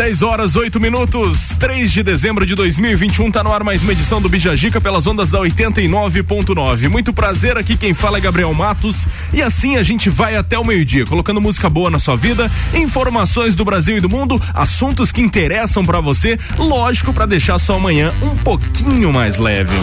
10 horas 8 minutos, 3 de dezembro de 2021, tá no ar mais uma edição do Bijagica pelas ondas da 89.9. Muito prazer aqui, quem fala é Gabriel Matos. E assim a gente vai até o meio-dia, colocando música boa na sua vida, informações do Brasil e do mundo, assuntos que interessam para você, lógico, para deixar sua manhã um pouquinho mais leve.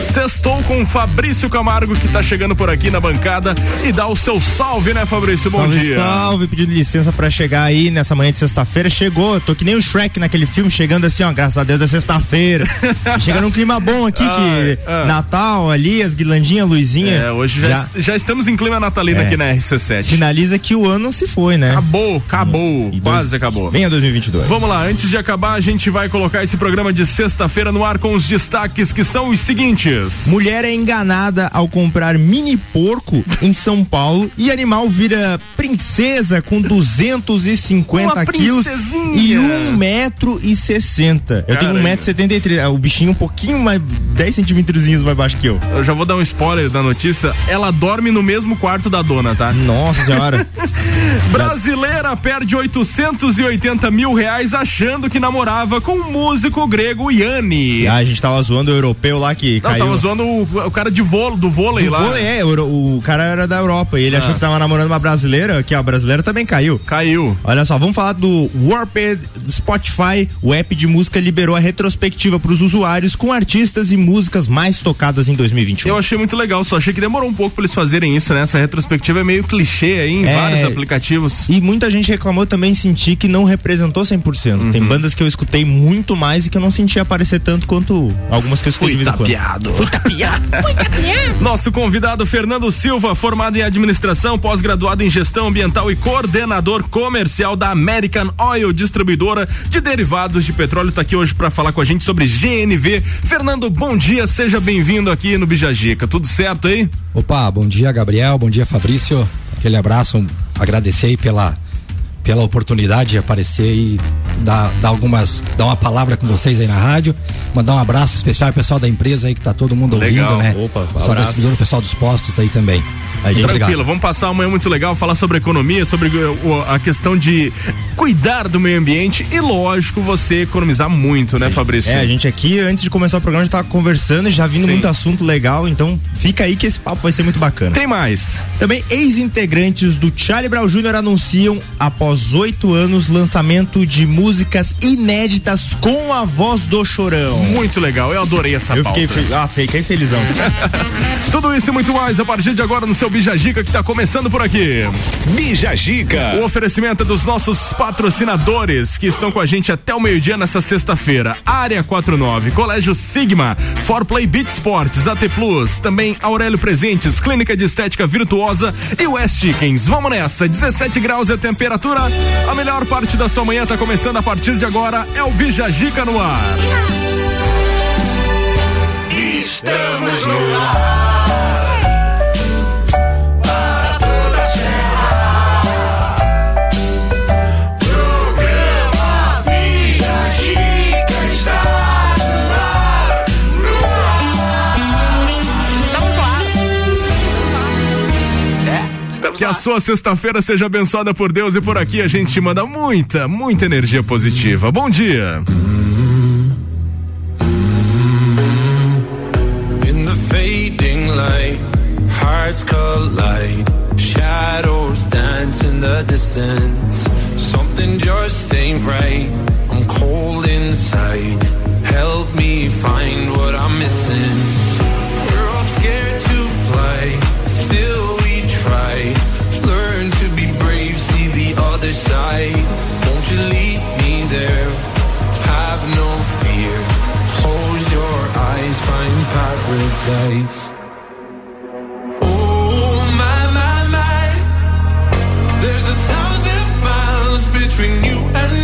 Sextou com Fabrício Camargo que tá chegando por aqui na bancada e dá o seu salve, né, Fabrício? Bom salve, dia. Salve, pedindo licença para chegar aí nessa manhã de sexta-feira. Chegou, tô aqui que nem o Shrek naquele filme, chegando assim, ó, graças a Deus é sexta-feira. chega num clima bom aqui, que ah. Natal ali, as guirlandinhas, luzinha. É, hoje já, já, já, estamos em clima natalino é. aqui na RC7. Sinaliza que o ano se foi, né? Acabou, acabou, e quase dois, acabou. Venha 2022. Vamos lá, antes de acabar, a gente vai colocar esse programa de sexta-feira no ar com os destaques que são os seguintes. Mulher é enganada ao comprar mini porco em São Paulo e animal vira princesa com 250 quilos e um um metro e sessenta. Eu tenho um metro e setenta e três. O bichinho um pouquinho mais, 10 centímetros mais baixo que eu. Eu já vou dar um spoiler da notícia. Ela dorme no mesmo quarto da dona, tá? Nossa senhora. Brasileira perde 880 mil reais achando que namorava com o músico grego Yanni. Ah, a gente tava zoando o europeu lá que Não, caiu. tava zoando o, o cara de vôlei, do vôlei do lá. Vôlei, é, o, o, cara era da Europa e ele ah. achou que tava namorando uma brasileira, que a brasileira também caiu. Caiu. Olha só, vamos falar do Warped Spotify, o app de música liberou a retrospectiva para os usuários com artistas e músicas mais tocadas em 2021. Eu achei muito legal, só achei que demorou um pouco para eles fazerem isso, né? Essa retrospectiva é meio clichê aí em é, vários aplicativos. E muita gente reclamou também sentir que não representou 100%. Uhum. Tem bandas que eu escutei muito mais e que eu não senti aparecer tanto quanto algumas que eu escutei Fui tapeado. Fui tapeado. Fui tapeado. Nosso convidado Fernando Silva, formado em administração, pós-graduado em gestão ambiental e coordenador comercial da American Oil Distribuidora de derivados de petróleo, está aqui hoje para falar com a gente sobre GNV. Fernando, bom dia, seja bem-vindo aqui no Bijagica. Tudo certo aí? Opa, bom dia, Gabriel, bom dia, Fabrício. Aquele abraço, agradecer aí pela pela oportunidade de aparecer e dar, dar algumas, dar uma palavra com vocês aí na rádio. Mandar um abraço especial ao pessoal da empresa aí que tá todo mundo legal. ouvindo, né? Opa, pessoal o pessoal dos postos aí também. Aí, Tranquilo, obrigado. vamos passar uma manhã muito legal, falar sobre economia, sobre a questão de cuidar do meio ambiente e, lógico, você economizar muito, né, Fabrício? É, a gente aqui, antes de começar o programa, já tava conversando e já vindo Sim. muito assunto legal, então fica aí que esse papo vai ser muito bacana. Tem mais. Também ex-integrantes do Charlie Brown Jr. anunciam, após oito anos, lançamento de músicas inéditas com a voz do Chorão. Muito legal, eu adorei essa eu pauta. Fiquei, ah, fiquei felizão. Tudo isso e muito mais a partir de agora no seu Bijagica que está começando por aqui. Bijagica. O oferecimento é dos nossos patrocinadores que estão com a gente até o meio-dia nessa sexta-feira. Área 49, Colégio Sigma, For Play Beat Sports, AT Plus, também Aurélio Presentes, Clínica de Estética Virtuosa e West Chickens. Vamos nessa, 17 graus é a temperatura. A melhor parte da sua manhã está começando a partir de agora. É o Bijagica no ar. Estamos no ar. Que a sua sexta-feira seja abençoada por Deus e por aqui a gente manda muita, muita energia positiva. Bom dia. In the fading light, hearts collide, shadows dance in the distance. Something just ain't right. I'm cold inside. Help me find what I'm missing. Won't you leave me there? Have no fear. Close your eyes, find paradise. Oh my my my, there's a thousand miles between you and.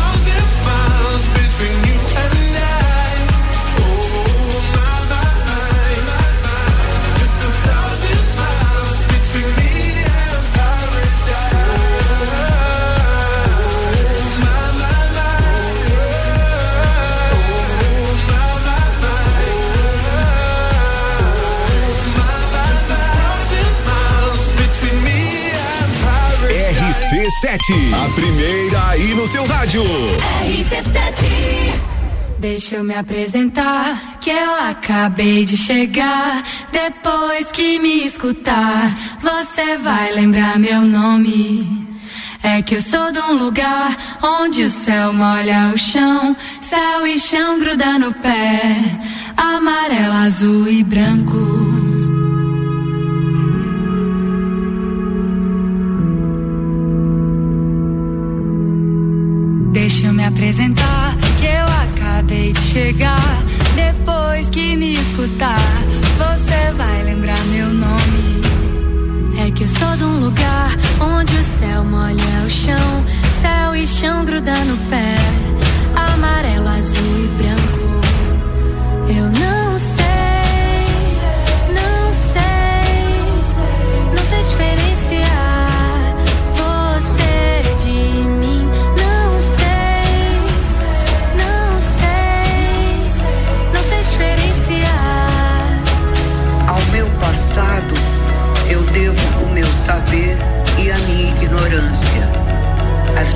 RC7, a primeira aí no seu rádio. Deixa eu me apresentar, que eu acabei de chegar. Depois que me escutar, você vai lembrar meu nome. É que eu sou de um lugar onde o céu molha o chão, céu e chão gruda no pé, amarelo, azul e branco. Que eu sou de um lugar onde o céu molha o chão, céu e chão gruda no pé,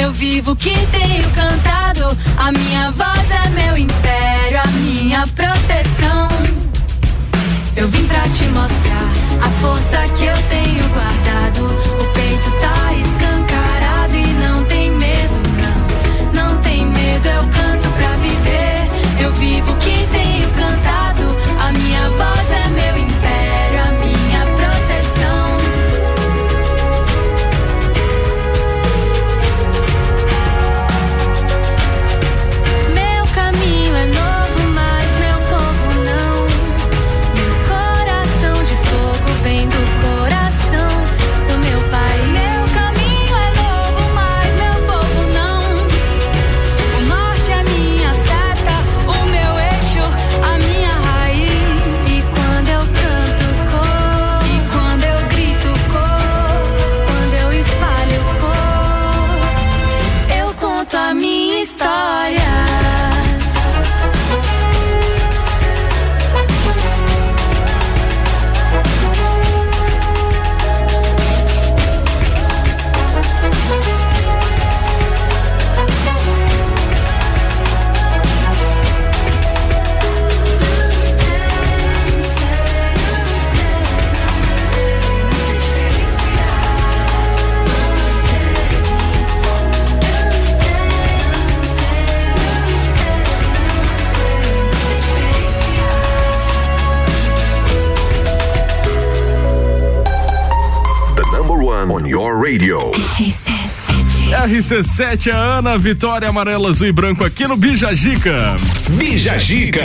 Eu vivo que tenho cantado. A minha voz é meu império, a minha proteção. Eu vim pra te mostrar a força que eu tenho guardado. O peito tá escancarado e não tem medo, não. Não tem medo, eu canto RC7 RC7 a Ana, Vitória Amarela, Azul e Branco aqui no Bijagica. Bijagica.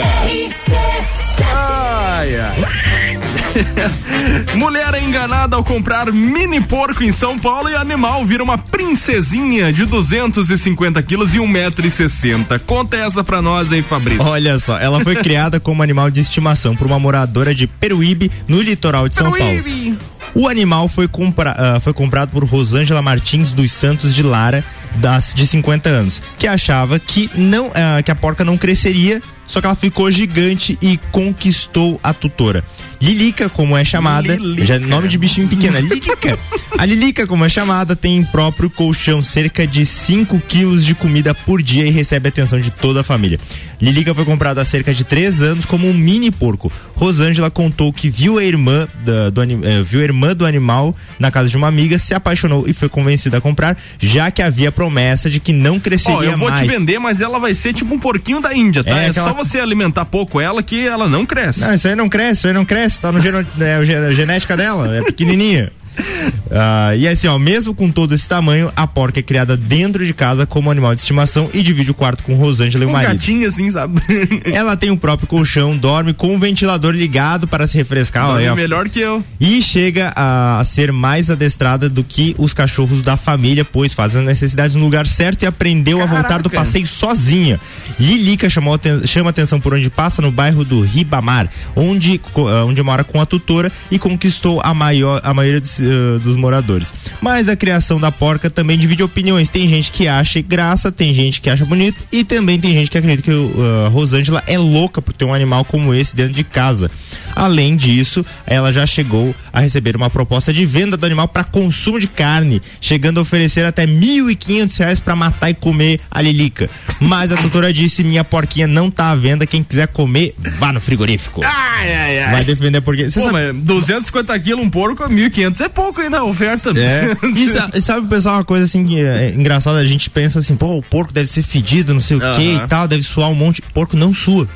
Ai, ai. Mulher é enganada ao comprar mini porco em São Paulo e animal vira uma princesinha de 250 quilos e 1,60m. Conta essa pra nós aí, Fabrício. Olha só, ela foi criada como animal de estimação por uma moradora de Peruíbe, no litoral de São Peruíbe. Paulo. O animal foi, compra, uh, foi comprado por Rosângela Martins dos Santos de Lara, das, de 50 anos, que achava que, não, uh, que a porca não cresceria só que ela ficou gigante e conquistou a tutora. Lilica, como é chamada, Lilica. já é nome de bichinho pequeno, é Lilica. a Lilica, como é chamada, tem próprio colchão, cerca de 5 quilos de comida por dia e recebe a atenção de toda a família. Lilica foi comprada há cerca de 3 anos como um mini porco. Rosângela contou que viu a irmã da, do, eh, viu a irmã do animal na casa de uma amiga, se apaixonou e foi convencida a comprar, já que havia promessa de que não cresceria mais. Oh, eu vou mais. te vender, mas ela vai ser tipo um porquinho da Índia, tá? É, é aquela... só você alimentar pouco ela que ela não cresce. Não, isso aí não cresce, isso aí não cresce, tá no geno, é, genética dela, é pequenininha. Uh, e assim, ó, mesmo com todo esse tamanho, a porca é criada dentro de casa como animal de estimação e divide o quarto com Rosângela e o marido. gatinho assim, sabe? Ela tem o próprio colchão, dorme com o ventilador ligado para se refrescar. Dorme ó, melhor que eu. E chega a, a, ser mais adestrada do que os cachorros da família, pois faz as necessidades no lugar certo e aprendeu Caraca. a voltar do passeio sozinha. Lilica chamou, chama atenção por onde passa no bairro do Ribamar, onde, onde mora com a tutora e conquistou a maior a maioria dos, uh, dos moradores. Mas a criação da porca também divide opiniões. Tem gente que acha graça, tem gente que acha bonito e também tem gente que acredita que uh, Rosângela é louca por ter um animal como esse dentro de casa. Além disso, ela já chegou a receber uma proposta de venda do animal para consumo de carne, chegando a oferecer até mil e quinhentos reais para matar e comer a Lilica. Mas a doutora disse: minha porquinha não tá à venda. Quem quiser comer, vá no frigorífico. Ai, ai, ai. Vai defender porque. Pô, sabe... 250 quilos um porco, 1.500 é pouco aí na oferta. É. e sabe, pessoal, uma coisa assim é, é engraçada, a gente pensa assim, pô, o porco deve ser fedido, não sei o que e tal, deve suar um monte. Porco não sua.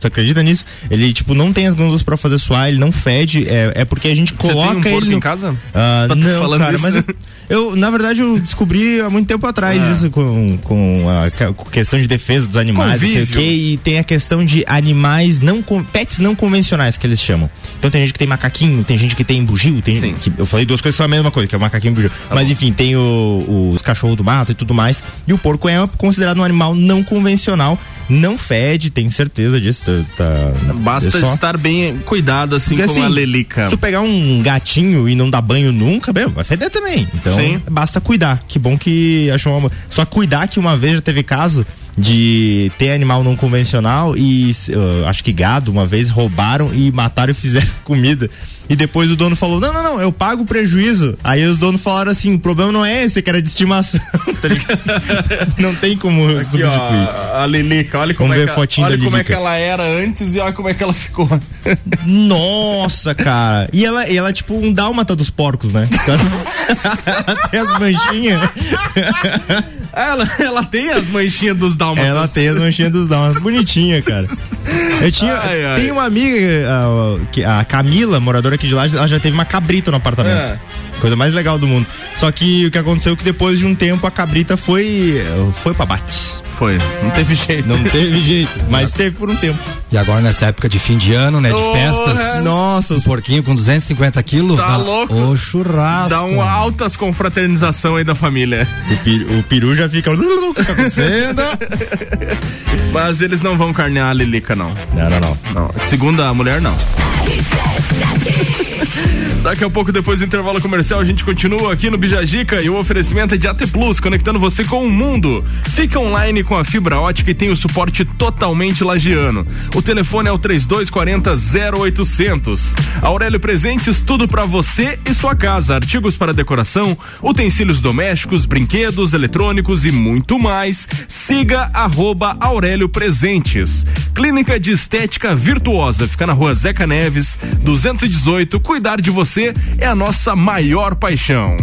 Você acredita nisso? Ele, tipo, não tem as glândulas pra fazer suar, ele não fede. É, é porque a gente coloca Você tem um ele. No... em casa? Uh, não, cara, isso? mas eu, eu, na verdade, eu descobri há muito tempo atrás ah. isso com, com a questão de defesa dos animais, Convívio. não sei o quê, e tem a questão de animais não, pets não convencionais que eles chamam. Então tem gente que tem macaquinho, tem gente que tem bugio, tem. Sim. Que, eu falei duas coisas são a mesma coisa, que é o macaquinho e bugio. Tá mas bom. enfim, tem o, os cachorros do mato e tudo mais. E o porco é considerado um animal não convencional não fede, tenho certeza disso. Tá, tá Basta é só... estar bem cuidado, assim Porque, como assim, a Lelica. Se tu pegar um gatinho e não dar banho nunca, bem, vai feder também. Então, Sim. basta cuidar. Que bom que achou uma. Só cuidar que uma vez já teve caso de ter animal não convencional e uh, acho que gado uma vez roubaram e mataram e fizeram comida. E depois o dono falou: Não, não, não, eu pago o prejuízo. Aí os donos falaram assim: o problema não é esse, que era de estimação, tá ligado? não tem como Aqui, substituir. Ó, a Lilica, olha como, Vamos é, que, olha como é que ela era antes e olha como é que ela ficou. Nossa, cara. E ela, e ela é tipo um dálmata dos porcos, né? ela tem as manchinhas. Ela, ela tem as manchinhas dos dálmatas. Ela tem as manchinhas dos dálmatas. Bonitinha, cara. Eu tinha. Ai, ai. Tem uma amiga, a, a Camila, moradora aqui de lá, ela já teve uma cabrita no apartamento. É. Coisa mais legal do mundo. Só que o que aconteceu é que depois de um tempo a cabrita foi. foi pra bates. Foi. Não teve jeito. Não teve jeito. Mas teve por um tempo. E agora nessa época de fim de ano, né? De oh, festas. É. Nossa. Um porquinho com 250 quilos. Tá dá, louco. O churrasco. Dá um altas confraternização aí da família. O peru, o peru já fica. O que tá acontecendo? Mas eles não vão carnear a Lilica, não. Não, não, não. não. Segunda a mulher, não. Nazi Daqui a pouco, depois do intervalo comercial, a gente continua aqui no Bijagica e o oferecimento é de AT Plus, conectando você com o mundo. Fica online com a fibra ótica e tem o suporte totalmente lagiano. O telefone é o 3240 0800. Aurélio Presentes, tudo para você e sua casa. Artigos para decoração, utensílios domésticos, brinquedos, eletrônicos e muito mais. Siga arroba Aurélio Presentes. Clínica de Estética Virtuosa, fica na rua Zeca Neves, 218. Cuidar de você é a nossa maior paixão.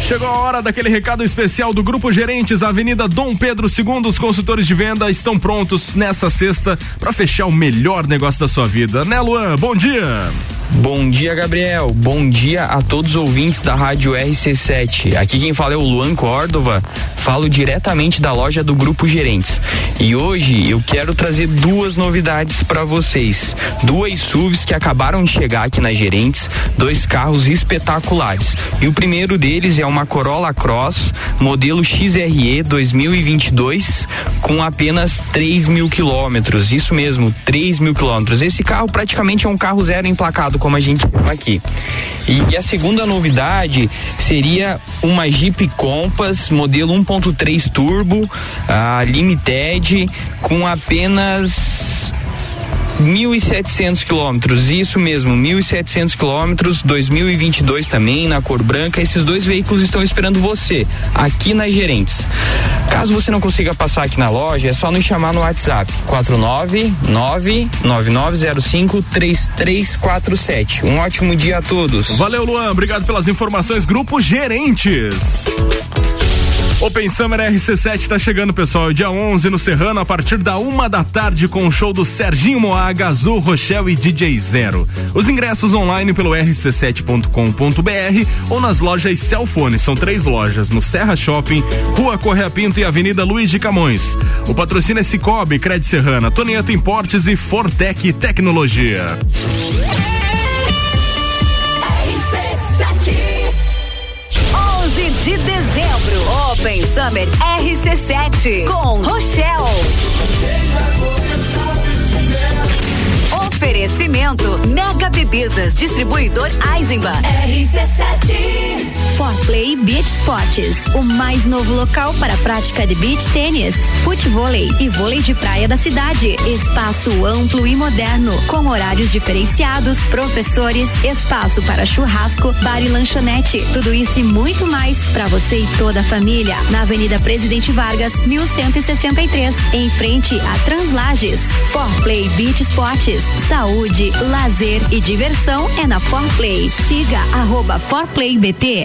Chegou a hora daquele recado especial do Grupo Gerentes, Avenida Dom Pedro II. Os consultores de venda estão prontos nessa sexta para fechar o melhor negócio da sua vida. Né, Luan? Bom dia. Bom dia, Gabriel. Bom dia a todos os ouvintes da Rádio RC7. Aqui quem fala é o Luan Córdova. Falo diretamente da loja do Grupo Gerentes. E hoje eu quero trazer duas novidades para vocês. Duas SUVs que acabaram de chegar aqui na Gerentes, dois carros espetaculares. E o primeiro deles é uma Corolla Cross, modelo XRE 2022, com apenas 3 mil quilômetros. Isso mesmo, 3 mil quilômetros. Esse carro praticamente é um carro zero emplacado, como a gente chama aqui. E, e a segunda novidade seria uma Jeep Compass modelo 1.3 turbo, a Limited, com apenas 1.700 quilômetros, isso mesmo, 1.700 quilômetros, 2022 também, na cor branca. Esses dois veículos estão esperando você, aqui nas Gerentes. Caso você não consiga passar aqui na loja, é só nos chamar no WhatsApp, 499-9905-3347. Um ótimo dia a todos. Valeu, Luan, obrigado pelas informações. Grupo Gerentes. Open Summer RC7 está chegando, pessoal. Dia 11 no Serrano, a partir da uma da tarde, com o show do Serginho Moaga, Azul, Rochelle e DJ Zero. Os ingressos online pelo rc7.com.br ou nas lojas Celfone. São três lojas no Serra Shopping, Rua Correia Pinto e Avenida Luiz de Camões. O patrocínio é Cicobi, Cred Serrana, Tonieto Importes e Fortec Tecnologia. De dezembro, Open Summer RC7 com Rochelle. Oferecimento Mega Bebidas, distribuidor Eisenbahn. RC7 Forplay Beach Sports, o mais novo local para a prática de beach tênis, futevôlei e vôlei de praia da cidade. Espaço amplo e moderno, com horários diferenciados, professores, espaço para churrasco, bar e lanchonete. Tudo isso e muito mais para você e toda a família. Na Avenida Presidente Vargas, 1163, em frente a Translages. Forplay Beach Sports, saúde, lazer e diversão é na Forplay. Siga arroba ForplayBT.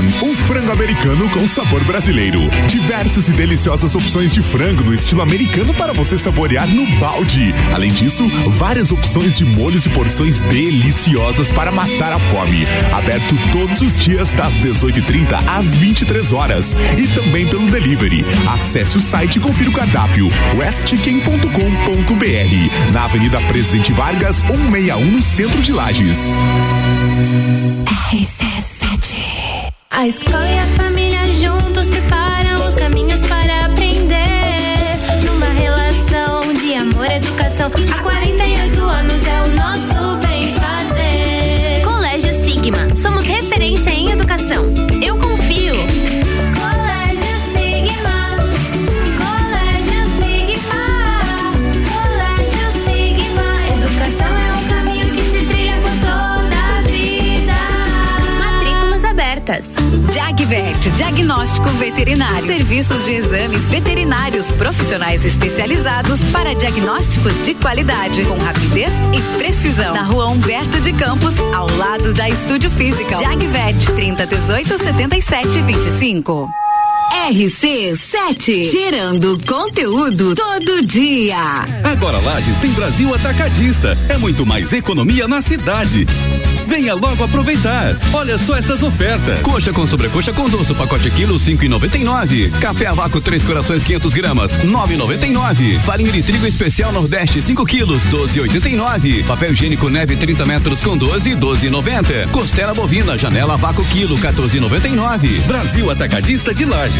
Chicken, um frango americano com sabor brasileiro. Diversas e deliciosas opções de frango no estilo americano para você saborear no balde. Além disso, várias opções de molhos e porções deliciosas para matar a fome. Aberto todos os dias das 18:30 às 23 horas e também pelo delivery. Acesse o site e confira o cardápio westchicken.com.br na Avenida Presidente Vargas 161 no centro de Lages. A escola e a família juntos preparam Jagvet, diagnóstico veterinário. Serviços de exames veterinários profissionais especializados para diagnósticos de qualidade, com rapidez e precisão. Na rua Humberto de Campos, ao lado da Estúdio Física. Jagvet, 30 18 77 25. RC7, gerando conteúdo todo dia. Agora Lages tem Brasil Atacadista. É muito mais economia na cidade. Venha logo aproveitar. Olha só essas ofertas. Coxa com sobrecoxa com doce, pacote quilo cinco e noventa e nove. Café a vácuo três corações 500 gramas nove e noventa e nove. Farinha de trigo especial Nordeste 5 quilos doze e oitenta e nove. Papel higiênico neve 30 metros com 12 doze e noventa. Costela bovina janela a vácuo quilo 14 e noventa e nove. Brasil Atacadista de Lages.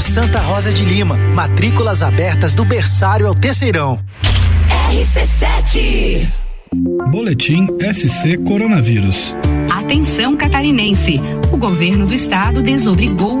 Santa Rosa de Lima. Matrículas abertas do berçário ao terceirão. RC7 Boletim SC Coronavírus. Atenção catarinense. O governo do estado desobrigou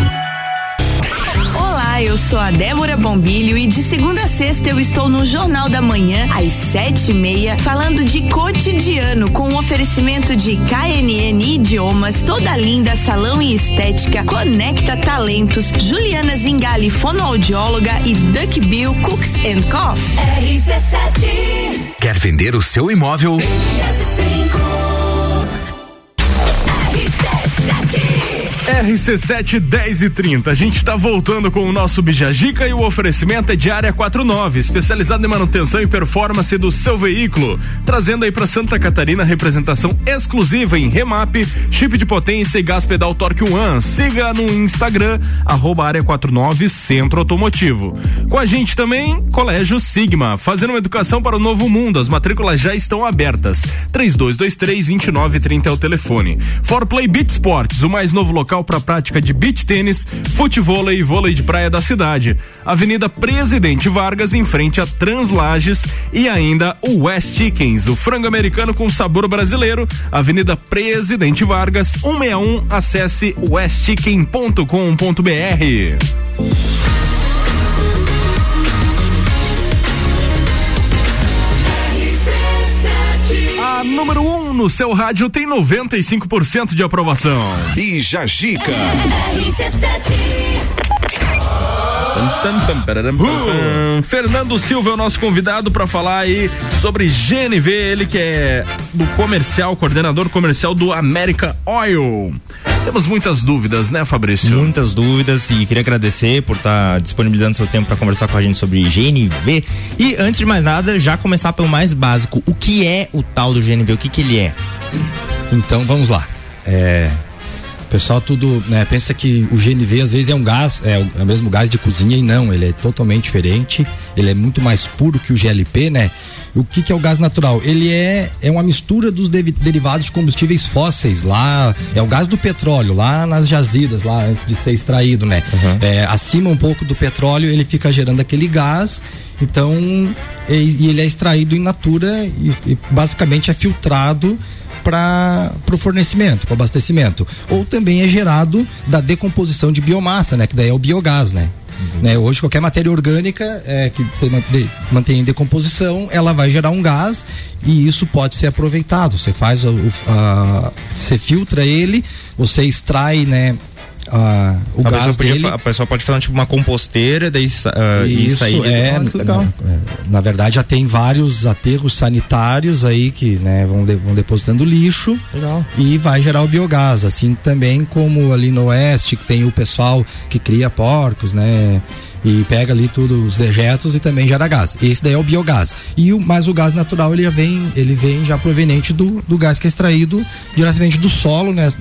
Olá, eu sou a Débora Bombilho e de segunda a sexta eu estou no Jornal da Manhã, às sete e meia, falando de cotidiano, com um oferecimento de KNN Idiomas, Toda Linda Salão e Estética, Conecta Talentos, Juliana Zingali, fonoaudióloga e Duck Bill Cooks and Coffee. RC7 Quer vender o seu imóvel? RC7 10 e 30. A gente está voltando com o nosso Bijagica e o oferecimento é de área 49, especializado em manutenção e performance do seu veículo. Trazendo aí para Santa Catarina representação exclusiva em remap, chip de potência e gás pedal Torque One. Siga no Instagram, arroba área 49 Centro Automotivo. Com a gente também, Colégio Sigma, fazendo uma educação para o novo mundo. As matrículas já estão abertas. 3223 2930 é o telefone. For Play Beat Sports, o mais novo local para prática de beach tênis, futevôlei e vôlei de praia da cidade. Avenida Presidente Vargas, em frente a Translages e ainda o West Chickens, o frango americano com sabor brasileiro. Avenida Presidente Vargas, 161. Acesse westchicken.com.br. A número 1 um no seu rádio tem 95% de aprovação. Bija Gica. Hum, Fernando Silva é o nosso convidado para falar aí sobre GNV, ele que é do comercial, coordenador comercial do America Oil. Temos muitas dúvidas, né, Fabrício? Muitas dúvidas e queria agradecer por estar disponibilizando seu tempo para conversar com a gente sobre GNV. E antes de mais nada, já começar pelo mais básico. O que é o tal do GNV? O que, que ele é? Então vamos lá. É, o pessoal tudo né, pensa que o GNV às vezes é um gás, é o, é o mesmo gás de cozinha e não, ele é totalmente diferente, ele é muito mais puro que o GLP, né? O que, que é o gás natural? Ele é, é uma mistura dos devi- derivados de combustíveis fósseis lá, é o gás do petróleo lá nas jazidas, lá antes de ser extraído, né? É, acima um pouco do petróleo ele fica gerando aquele gás, então e, e ele é extraído in natura e, e basicamente é filtrado para o fornecimento, para abastecimento. Ou também é gerado da decomposição de biomassa, né? Que daí é o biogás, né? Né, hoje qualquer matéria orgânica é, que você mantém em decomposição, ela vai gerar um gás e isso pode ser aproveitado. Você faz o- a- você filtra ele, você extrai, né, a- o a, gás dele. a pessoa pode fazer tipo uma composteira, daí ah, isso, aí. é, legal. é, na verdade já tem vários aterros sanitários aí que né, vão, de- vão depositando lixo Legal. e vai gerar o biogás, assim também como ali no oeste que tem o pessoal que cria porcos, né? E pega ali tudo os dejetos e também gera gás. Esse daí é o biogás. E o, mas o gás natural ele vem, ele vem já proveniente do, do gás que é extraído diretamente do solo, né?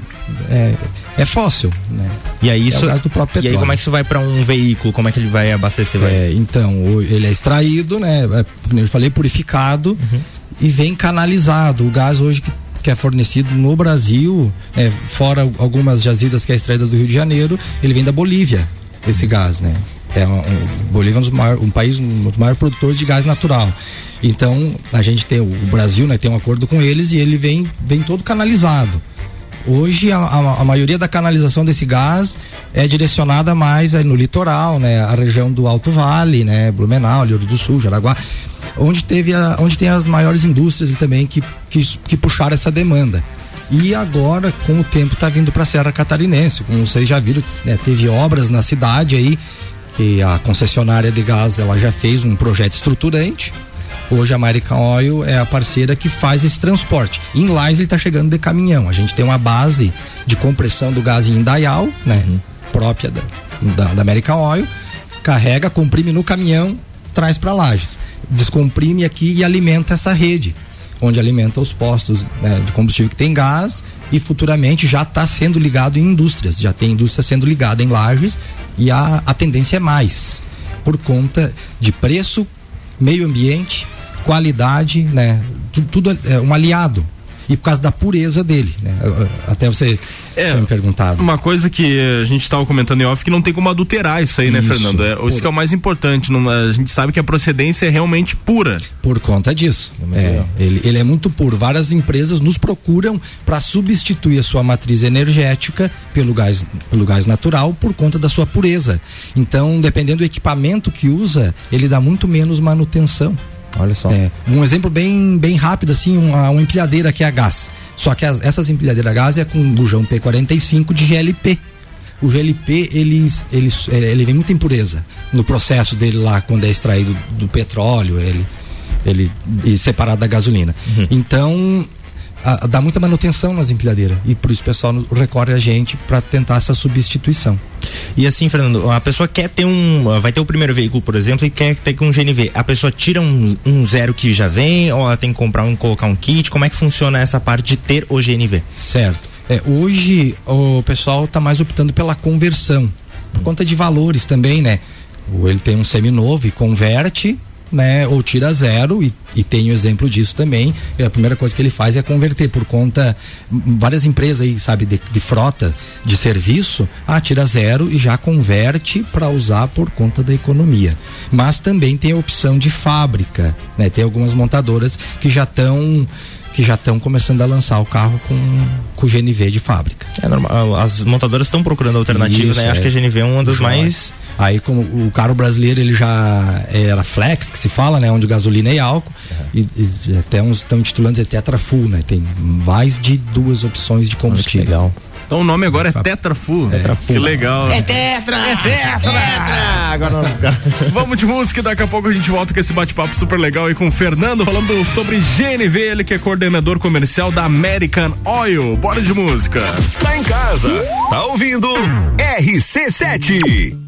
É, é fóssil, né? E aí isso. É o gás do próprio e aí petróleo. como é que isso vai para um veículo? Como é que ele vai abastecer? Vai? É, então, ele é extraído, né? É, como eu falei, purificado e vem canalizado. O gás hoje que, que é fornecido no Brasil, é, fora algumas jazidas que é extraídas do Rio de Janeiro, ele vem da Bolívia, esse gás, né? É um, um- Bolívia é um, maior- um país, um dos maiores produtores de gás natural. Então, a gente tem o, Brasil, né, tem um acordo com eles e ele vem, vem todo canalizado. Hoje a, a- a maioria da canalização desse gás é direcionada mais no litoral, né? A região do Alto Vale, né? Blumenau, Rio do Sul, Jaraguá. onde teve a, onde tem as maiores indústrias também que, que, que puxaram essa demanda. E agora, com o tempo, está vindo para a Serra Catarinense. Como vocês já viram, né, teve obras na cidade aí, que a concessionária de gás ela já fez um projeto estruturante. Hoje a American Oil é a parceira que faz esse transporte. Em Lais ele está chegando de caminhão. A gente tem uma base de compressão do gás em Indaial, né? Uhum. Própria da, da, da American Oil. Carrega, comprime no caminhão, traz para Lages. Descomprime aqui e alimenta essa rede onde alimenta os postos né, de combustível que tem gás e futuramente já está sendo ligado em indústrias, já tem indústria sendo ligada em lajes e a, a tendência é mais por conta de preço, meio ambiente, qualidade, né? Tudo, tudo é um aliado e por causa da pureza dele, né? Até você é, tinha me perguntado. Uma coisa que a gente estava comentando em off que não tem como adulterar isso aí, né, isso, né, Fernando? É, isso que é o mais importante. Não, a gente sabe que a procedência é realmente pura. Por conta disso. É, ele, ele é muito puro. Várias empresas nos procuram para substituir a sua matriz energética pelo gás, pelo gás natural por conta da sua pureza. Então, dependendo do equipamento que usa, ele dá muito menos manutenção. Olha só. É, um exemplo bem, bem rápido, assim, uma, uma empilhadeira que é a gás. Só que as, essas empilhadeiras a gás é com bujão P45 de GLP. O GLP, ele, ele, ele vem muita impureza no processo dele lá, quando é extraído do petróleo, ele, ele e separado da gasolina. Uhum. Então, a, dá muita manutenção nas empilhadeiras e por isso o pessoal recorre a gente para tentar essa substituição. E assim, Fernando, a pessoa quer ter um. Vai ter o primeiro veículo, por exemplo, e quer ter um GNV. A pessoa tira um, um zero que já vem, ou ela tem que comprar um, colocar um kit? Como é que funciona essa parte de ter o GNV? Certo. É, hoje o pessoal está mais optando pela conversão. Por conta de valores também, né? Ele tem um seminovo e converte né, ou tira zero, e, e tem o exemplo disso também. a primeira coisa que ele faz é converter por conta. Várias empresas aí, sabe, de, de frota, de serviço, ah, tira zero e já converte para usar por conta da economia. Mas também tem a opção de fábrica, né? Tem algumas montadoras que já estão que já estão começando a lançar o carro com, com GNV de fábrica. É normal, as montadoras estão procurando alternativas, né? Acho que a GNV é uma das mais Aí como o carro brasileiro ele já era flex, que se fala, né? Onde gasolina e álcool. Uhum. E, e, até uns estão intitulando de Tetra Full, né? Tem mais de duas opções de combustível. legal. Então o nome agora é Tetra Full. É. Tetra Full. Que legal. É Tetra! É Tetra! tetra. Agora nós... Vamos de música e daqui a pouco a gente volta com esse bate-papo super legal aí com o Fernando falando sobre GNV, ele que é coordenador comercial da American Oil. Bora de música. Tá em casa, tá ouvindo RC7.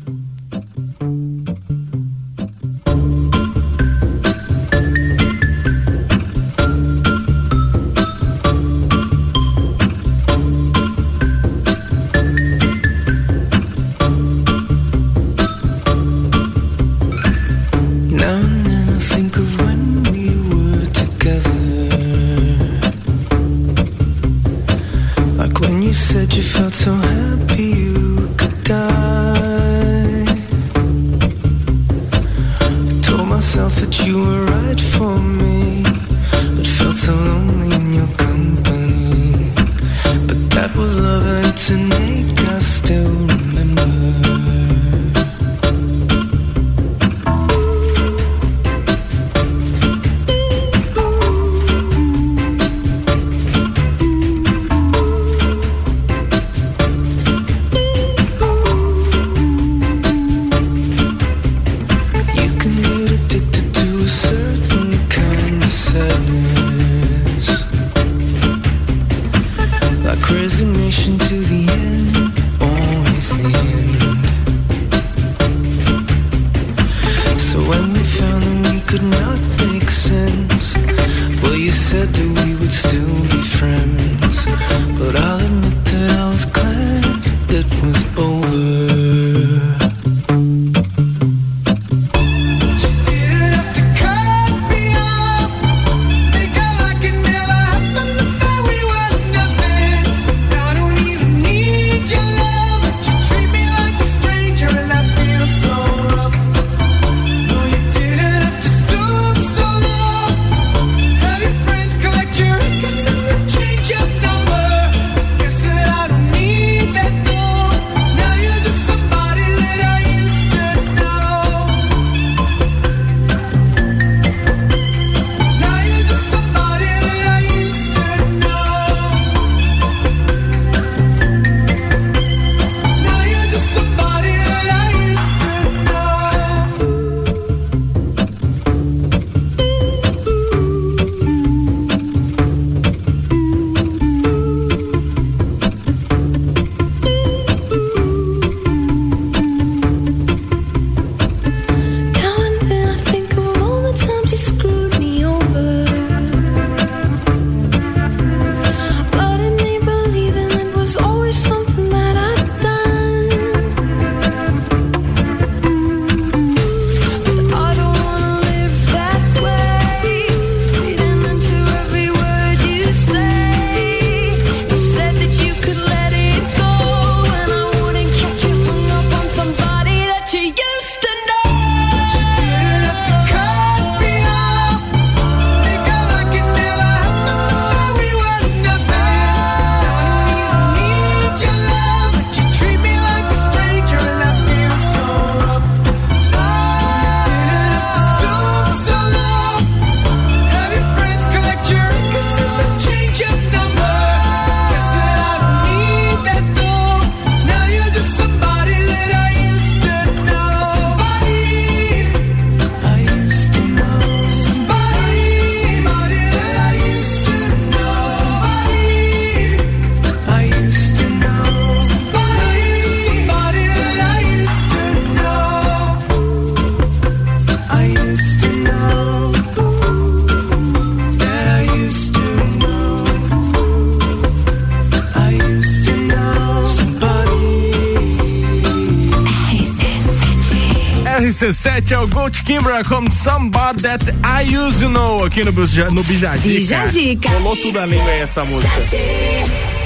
É o Gold Kimbra com Somebody That I Used to Know aqui no, no Bijadica. Bijadica. Rolou tudo a língua aí essa música.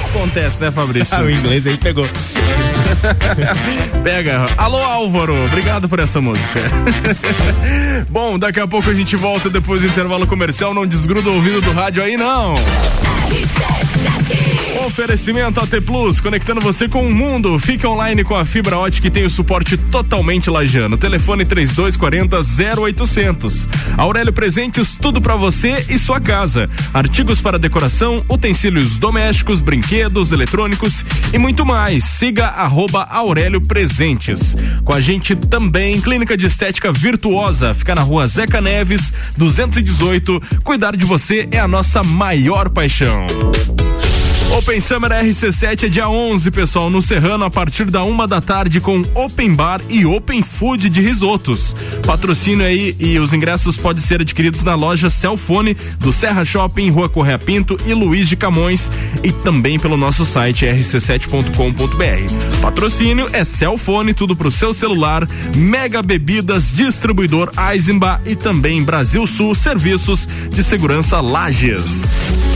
Acontece, né, Fabrício? Ah, o inglês aí pegou. Pega. Alô, Álvaro. Obrigado por essa música. Bom, daqui a pouco a gente volta depois do intervalo comercial. Não desgruda o ouvido do rádio aí, não. Oferecimento AT Plus, conectando você com o mundo. Fique online com a fibra ótica e tem o suporte totalmente lajano. Telefone 3240 0800. Aurélio Presentes, tudo para você e sua casa. Artigos para decoração, utensílios domésticos, brinquedos, eletrônicos e muito mais. Siga arroba Aurélio Presentes. Com a gente também, Clínica de Estética Virtuosa. Fica na rua Zeca Neves, 218. Cuidar de você é a nossa maior paixão. Open Summer RC7 é dia 11, pessoal, no Serrano, a partir da uma da tarde, com Open Bar e Open Food de risotos. Patrocínio aí e os ingressos podem ser adquiridos na loja Celfone do Serra Shopping, Rua Correia Pinto e Luiz de Camões e também pelo nosso site rc7.com.br. Patrocínio é Celfone, tudo pro seu celular, Mega Bebidas, distribuidor Eisenbach e também Brasil Sul Serviços de Segurança Lages.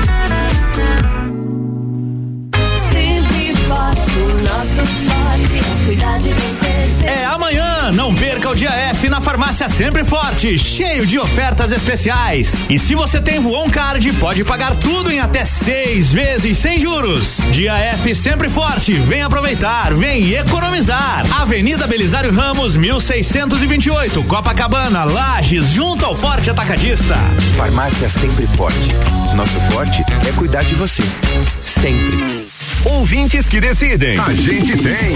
O nosso é amanhã, não perca o dia F na farmácia Sempre Forte, cheio de ofertas especiais. E se você tem Voon Card, pode pagar tudo em até seis vezes sem juros. Dia F Sempre Forte, vem aproveitar, vem economizar. Avenida Belisário Ramos, 1628, Copacabana, Lages, junto ao Forte Atacadista. Farmácia Sempre Forte. Nosso forte é cuidar de você. Sempre. Ouvintes que decidem. A gente tem.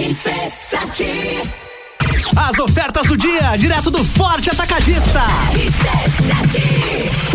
RC7 as ofertas do dia, direto do Forte Atacadista.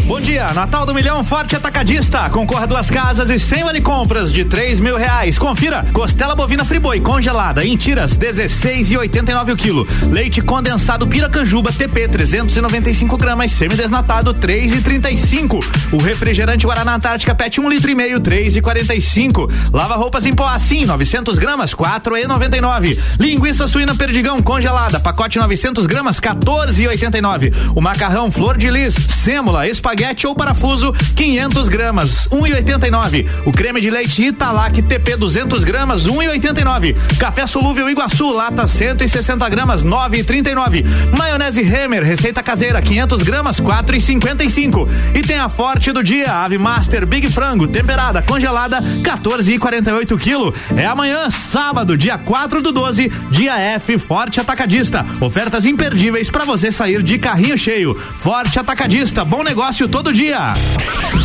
Bom dia, Natal do Milhão Forte Atacadista. Concorra duas casas e cem vale compras de três mil reais. Confira, costela bovina friboi congelada em tiras 16 e 89 o quilo. Leite condensado Piracanjuba TP 395 gramas, semidesnatado 3 e 35. O refrigerante Guaraná Antártica PET 1 um litro e meio 3 e 45. Lava roupas em pó assim 900 gramas 4 e 99. Linguiça suína perdigão congelada pacote 900 gramas 14 e 89. O macarrão flor de lis sêmula espaguete ou parafuso 500 gramas 1 e 89. O creme de leite Italac TP 200 gramas 1 e 89. Café solúvel Iguaçu lata 160 gramas 9 e 39. Maionese Hemer receita caseira 500 gramas 4 e 55. Tem a forte do dia Ave Master Big Frango temperada congelada 14 e 48 quilo. É amanhã sábado dia 4 do 12 dia F Forte Atacadista. Ofertas imperdíveis para você sair de carrinho cheio. Forte Atacadista, bom negócio todo dia.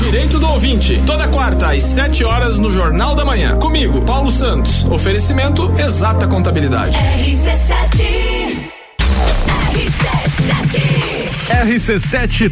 Direito do ouvinte, toda quarta às 7 horas no Jornal da Manhã. Comigo, Paulo Santos. Oferecimento Exata Contabilidade. RC7,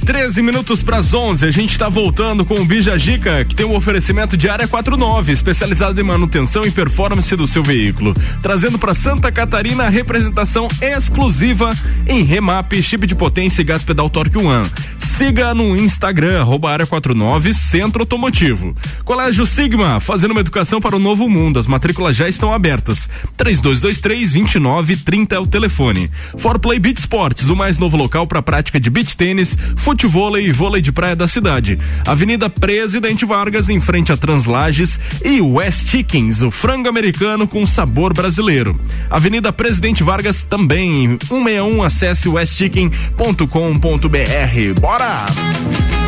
13 minutos para as 11. A gente está voltando com o Bija Gica, que tem um oferecimento de área 49, especializado em manutenção e performance do seu veículo. Trazendo para Santa Catarina a representação exclusiva em remap, chip de potência e gás pedal Torque One. Siga no Instagram, arroba área 49 Centro Automotivo. Colégio Sigma, fazendo uma educação para o novo mundo. As matrículas já estão abertas. 3223 2930 é o telefone. For Play Beat Sports, o mais novo local para prática de beach tênis, futevôlei e vôlei de praia da cidade. Avenida Presidente Vargas, em frente a Translages e West Chickens, o frango americano com sabor brasileiro. Avenida Presidente Vargas também, 161, acesse westchicken.com.br. Bora!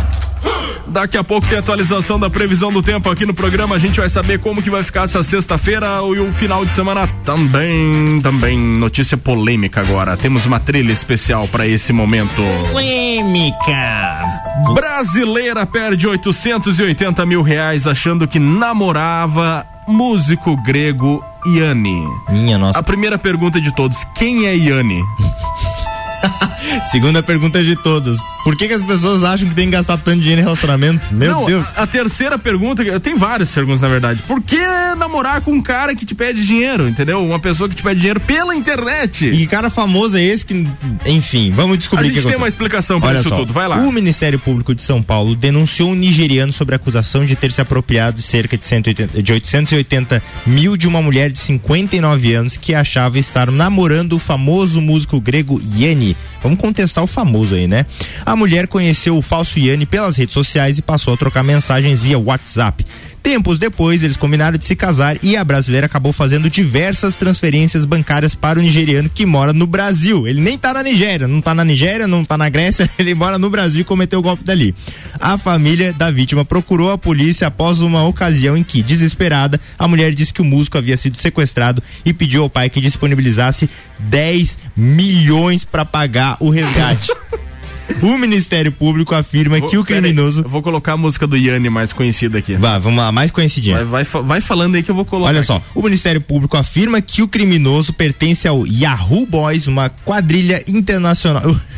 Daqui a pouco tem atualização da previsão do tempo aqui no programa. A gente vai saber como que vai ficar essa sexta-feira e o final de semana também. Também notícia polêmica agora. Temos uma trilha especial para esse momento. Polêmica. Brasileira perde 880 mil reais achando que namorava músico grego Yanni. Minha nossa. A primeira pergunta de todos: quem é Yanni? Segunda pergunta de todas. Por que, que as pessoas acham que tem que gastar tanto dinheiro em relacionamento? Meu Não, Deus. A, a terceira pergunta, tem várias perguntas na verdade. Por que namorar com um cara que te pede dinheiro, entendeu? Uma pessoa que te pede dinheiro pela internet. E que cara famoso é esse que, enfim, vamos descobrir A que gente tem aconteceu. uma explicação para isso só, tudo, vai lá. O Ministério Público de São Paulo denunciou um nigeriano sobre a acusação de ter se apropriado de cerca de, 180, de 880 mil de uma mulher de 59 anos que achava estar namorando o famoso músico grego Yanni. Vamos contestar o famoso aí, né? A mulher conheceu o falso Yanni pelas redes sociais e passou a trocar mensagens via WhatsApp. Tempos depois, eles combinaram de se casar e a brasileira acabou fazendo diversas transferências bancárias para o nigeriano que mora no Brasil. Ele nem tá na Nigéria, não tá na Nigéria, não tá na Grécia, ele mora no Brasil e cometeu o golpe dali. A família da vítima procurou a polícia após uma ocasião em que, desesperada, a mulher disse que o músico havia sido sequestrado e pediu ao pai que disponibilizasse 10 milhões para pagar o resgate. O Ministério Público afirma Vou- que o pera aí, criminoso. eu vou colocar a música do Yanni mais conhecida aqui. Vai, vamos lá, mais conhecidinha. Vai, vai, vai falando aí que eu vou colocar. Olha só, o Ministério Público afirma que o criminoso pertence ao Yahoo Boys, uma quadrilha internacional. Eu-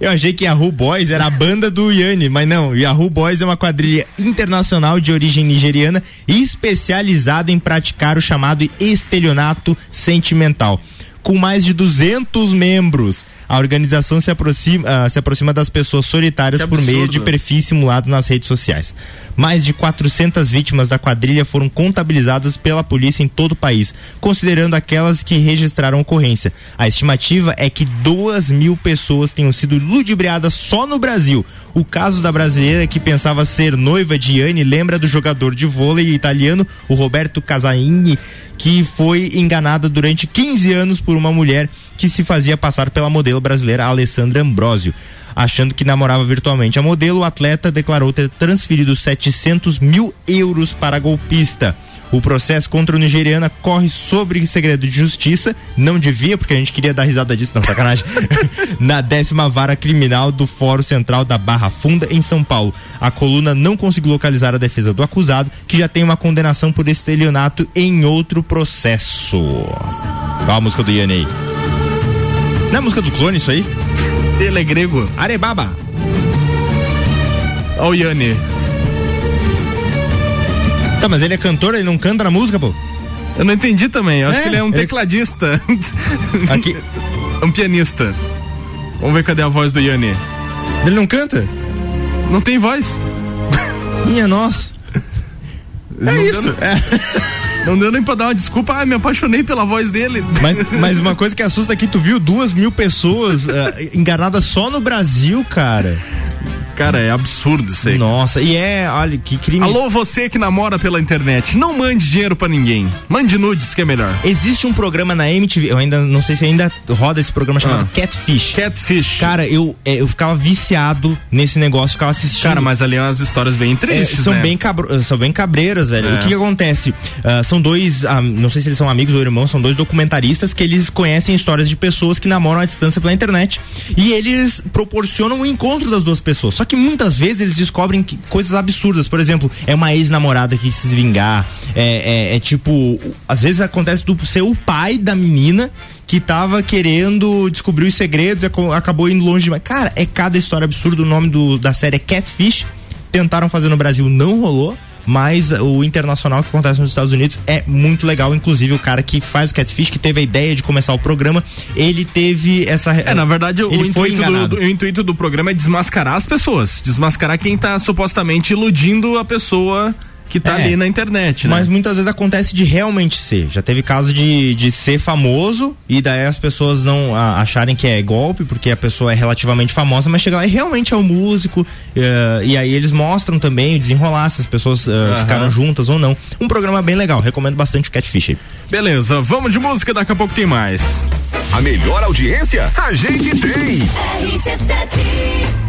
Eu achei que Yahoo Boys era a banda do Yanni, mas não. Yahoo Boys é uma quadrilha internacional de origem nigeriana especializada em praticar o chamado estelionato sentimental. com mais de 200 membros. A organização se aproxima, ah, se aproxima das pessoas solitárias por meio de perfis simulados nas redes sociais. Mais de 400 vítimas da quadrilha foram contabilizadas pela polícia em todo o país, considerando aquelas que registraram ocorrência. A estimativa é que duas mil pessoas tenham sido ludibriadas só no Brasil. O caso da brasileira que pensava ser noiva de Yanni lembra do jogador de vôlei italiano, o Roberto Casaini, que foi enganada durante 15 anos por uma mulher que se fazia passar pela modelo brasileira Alessandra Ambrosio. Achando que namorava virtualmente a modelo, o atleta declarou ter transferido 700 mil euros para a golpista. O processo contra o nigeriana corre sobre segredo de justiça, não devia, porque a gente queria dar risada disso, não, sacanagem, na décima vara criminal do Fórum Central da Barra Funda, em São Paulo. A coluna não conseguiu localizar a defesa do acusado, que já tem uma condenação por estelionato em outro processo. Qual a música do aí? Não é a música do clone isso aí? Ele é grego. Arebaba. Olha o Yanni. Tá, mas ele é cantor, ele não canta na música, pô? Eu não entendi também. Eu acho É, que ele é um ele- tecladista. Aqui. um pianista. Vamos ver cadê a voz do Yanni. Ele não canta? Não tem voz. Minha nossa. Não É deu- isso. Não deu nem pra dar uma desculpa. Ah, me apaixonei pela voz dele. Mas, mas uma coisa que assusta aqui, tu viu duas mil pessoas ah, enganadas só no Brasil, cara. Cara, é absurdo isso aí. Nossa, e é, olha, que crime. Alô, você que namora pela internet, não mande dinheiro pra ninguém. Mande nudes que é melhor. Existe um programa na MTV, eu ainda não sei se ainda roda esse programa chamado Ah. Catfish. Catfish. Cara, eu, é, eu ficava viciado nesse negócio, ficava assistindo. Cara, mas ali é umas histórias bem É, tristes, são, né? bem cabro- são bem cabreiras, velho. É. O que, que acontece? Ah, são dois, ah, não sei se eles são amigos ou irmãos, são dois documentaristas que eles conhecem histórias de pessoas que namoram à distância pela internet. E eles proporcionam o encontro das duas pessoas. Só que muitas vezes eles descobrem que- coisas absurdas. Por exemplo, é uma ex-namorada que se vingar. É, é- é tipo, às vezes acontece do ser o pai da menina que tava querendo descobrir os segredos e acabou indo longe demais. Cara, é cada história absurda. O nome do- da série é Catfish. Tentaram fazer no Brasil, não rolou. Mas o internacional que acontece nos Estados Unidos é muito legal. Inclusive, o cara que faz o Catfish, que teve a ideia de começar o programa, ele teve essa. É, na verdade, o intuito do, do- o intuito do programa é desmascarar as pessoas. Desmascarar quem tá supostamente iludindo a pessoa que tá é, ali na internet, né? Mas muitas vezes acontece de realmente ser. Já teve caso de, de ser famoso e daí as pessoas não a, acharem que é golpe, porque a pessoa é relativamente famosa, mas chega lá e realmente é um músico. Uh, e aí eles mostram também o desenrolar, se as pessoas uh, uhum. ficaram juntas ou não. Um programa bem legal, recomendo bastante o Catfish. Beleza, vamos de música, daqui a pouco tem mais. A melhor audiência a gente tem. RC7.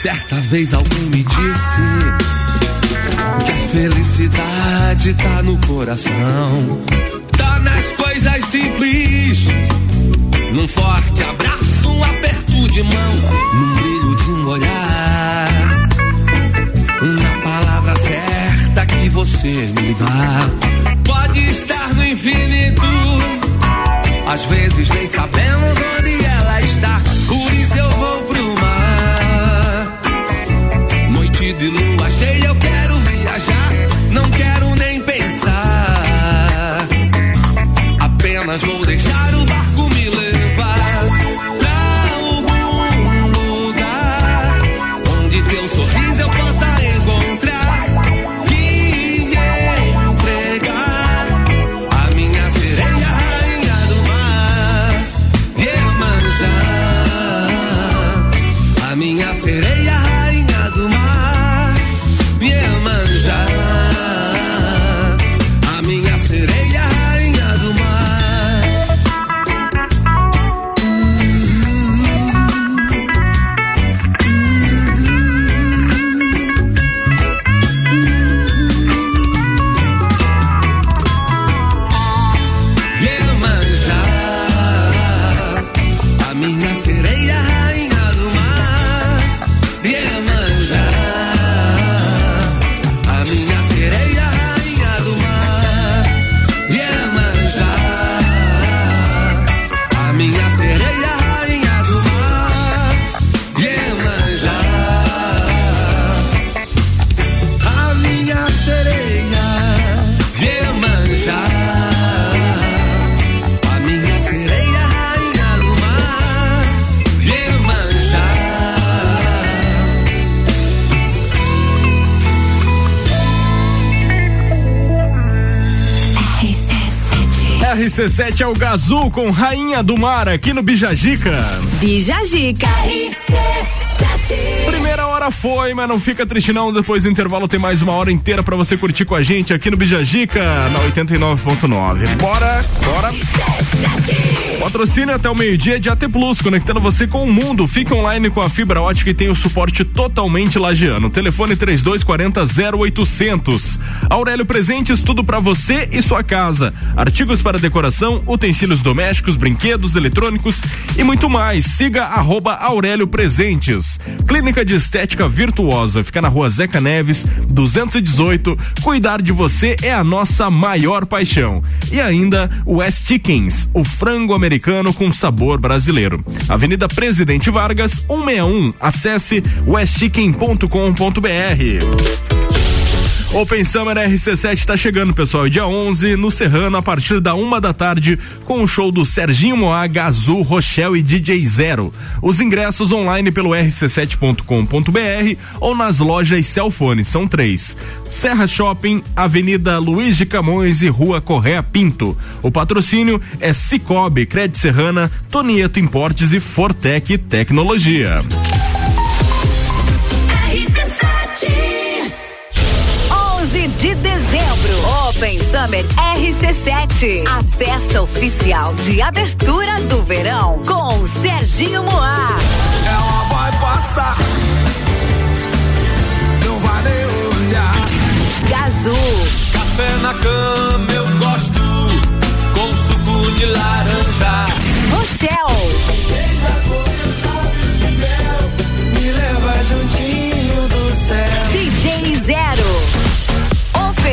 Certa vez alguém me disse que a felicidade tá no coração, tá nas coisas simples, num forte abraço, um aperto de mão, num brilho de um olhar, na palavra certa que você me dá. Pode estar no infinito, às vezes nem sabemos onde ela está, por isso eu vou de lua cheia, eu quero viajar, não quero nem pensar. Apenas vou deixar RC7 é o Gazul com Rainha do Mar aqui no Bijagica. Bijagica. Primeira hora foi, mas não fica triste não. Depois do intervalo tem mais uma hora inteira pra você curtir com a gente aqui no Bijagica na 89.9. Bora, bora. Patrocínio até o meio-dia de AT Plus, conectando você com o mundo. Fique online com a fibra ótica e tem o suporte totalmente lagiano. Telefone 3240 0800. Aurélio Presentes, tudo pra você e sua casa. Artigos para decoração, utensílios domésticos, brinquedos, eletrônicos e muito mais. Siga arroba Aurélio Presentes. Clínica de Estética Virtuosa, fica na rua Zeca Neves, 218. Cuidar de você é a nossa maior paixão. E ainda o West Chickens, o frango americano com sabor brasileiro. Avenida Presidente Vargas, 161. Acesse westchicken.com.br. Open Summer RC7 está chegando, pessoal. Dia 11, no Serrano, a partir da uma da tarde, com o show do Serginho Moá, Gazul, Rochelle e DJ Zero. Os ingressos online pelo rc7.com.br ou nas lojas Celfone, são três. Serra Shopping, Avenida Luiz de Camões e Rua Correia Pinto. O patrocínio é Cicobi, Cred Serrana, Tonieto Importes e Fortec Tecnologia. Open Summer RC7. A festa oficial de abertura do verão com Serginho Moá. Ela vai passar. Não vai nem olhar. Gazul. Café na cama eu gosto. Com suco de laranja. Rochelle. Deixa com os olhos de mel. Me leva juntinho do céu. DJ Zero.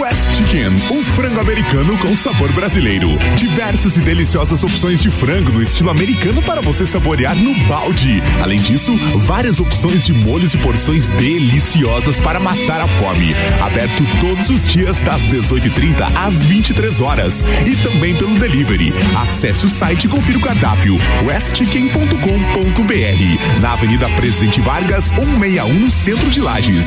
West Chicken, um frango americano com sabor brasileiro. Diversas e deliciosas opções de frango no estilo americano para você saborear no balde. Além disso, várias opções de molhos e porções deliciosas para matar a fome. Aberto todos os dias das 18h30 às 23 horas e também pelo delivery. Acesse o site e confira o cardápio westchicken.com.br na Avenida Presidente Vargas 161 no centro de Lages.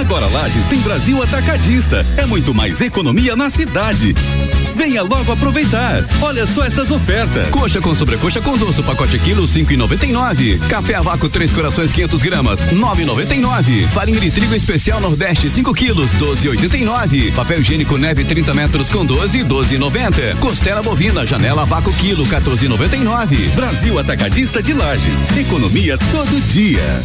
Agora Lages tem Brasil Atacadista. É muito mais economia na cidade. Venha logo aproveitar. Olha só essas ofertas. Coxa com sobrecoxa com doce, pacote quilo 5,99. Café a vácuo três corações 500 gramas 9,99. Farinha de trigo especial Nordeste 5 quilos 12,89. Papel higiênico neve 30 metros com 12 12,90. Costela bovina janela a vácuo quilo 14,99. Brasil Atacadista de Lages. Economia todo dia.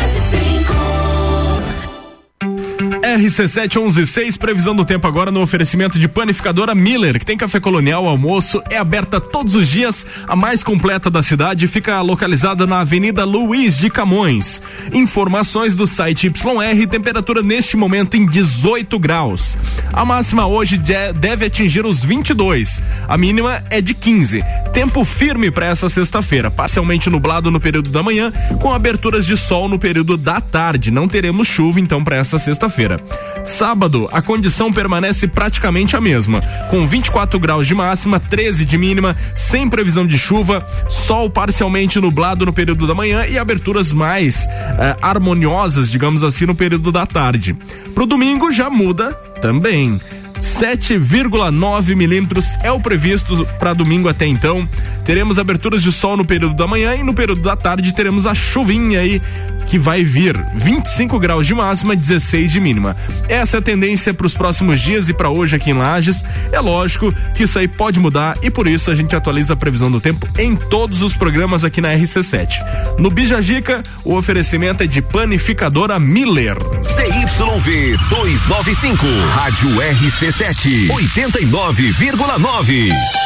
RC7116, previsão do tempo agora no oferecimento de panificadora Miller, que tem café colonial, almoço, é aberta todos os dias, a mais completa da cidade, fica localizada na Avenida Luiz de Camões. Informações do site YR, temperatura neste momento em 18 graus. A máxima hoje de- deve atingir os 22, a mínima é de 15. Tempo firme para essa sexta-feira, parcialmente nublado no período da manhã, com aberturas de sol no período da tarde. Não teremos chuva então para essa sexta-feira. Sábado, a condição permanece praticamente a mesma, com 24 graus de máxima, 13 de mínima, sem previsão de chuva, sol parcialmente nublado no período da manhã e aberturas mais eh, harmoniosas, digamos assim, no período da tarde. Pro domingo já muda também. 7,9 milímetros é o previsto para domingo até então. Teremos aberturas de sol no período da manhã e no período da tarde teremos a chuvinha aí que vai vir. 25 graus de máxima, 16 de mínima. Essa é a tendência para os próximos dias e para hoje aqui em Lages. É lógico que isso aí pode mudar e por isso a gente atualiza a previsão do tempo em todos os programas aqui na RC7. No Bijagica, o oferecimento é de panificadora Miller. CYV 295, Rádio RC7, 89,9.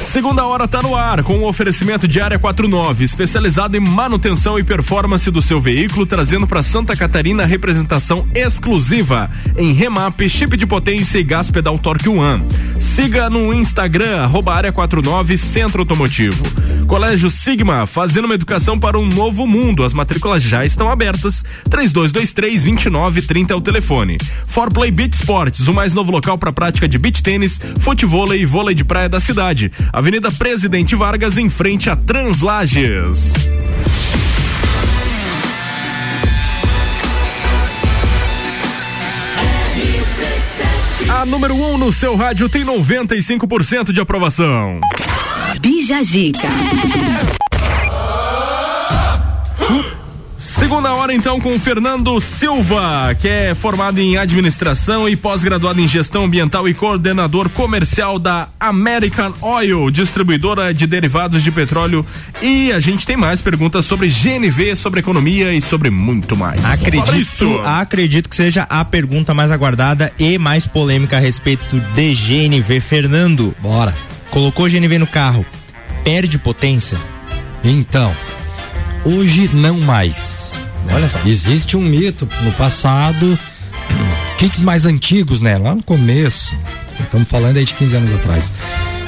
Segunda hora tá no ar, com o oferecimento de Área 49, especializado em manutenção e performance do seu veículo, trazendo para Santa Catarina representação exclusiva em remap, chip de potência e gás pedal Torque One. Siga no Instagram, Área 49 Centro Automotivo. Colégio Sigma, fazendo uma educação para um novo mundo. As matrículas já estão abertas. 3223 2930 é o telefone. For Play Beach Sports, o mais novo local para prática de beach tênis, futebol e vôlei de praia da cidade. Avenida Presidente Vargas, em frente a Translages. A número 1 um no seu rádio tem 95% de aprovação. Bija. Segunda hora então com o Fernando Silva, que é formado em administração e pós-graduado em gestão ambiental e coordenador comercial da American Oil, distribuidora de derivados de petróleo. E a gente tem mais perguntas sobre GNV, sobre economia e sobre muito mais. Acredito, acredito que seja a pergunta mais aguardada e mais polêmica a respeito de GNV. Fernando, bora. Colocou GNV no carro, perde potência? Então, hoje não mais. Olha, existe um mito no passado, kits mais antigos, né? Lá no começo, estamos falando aí de 15 anos atrás,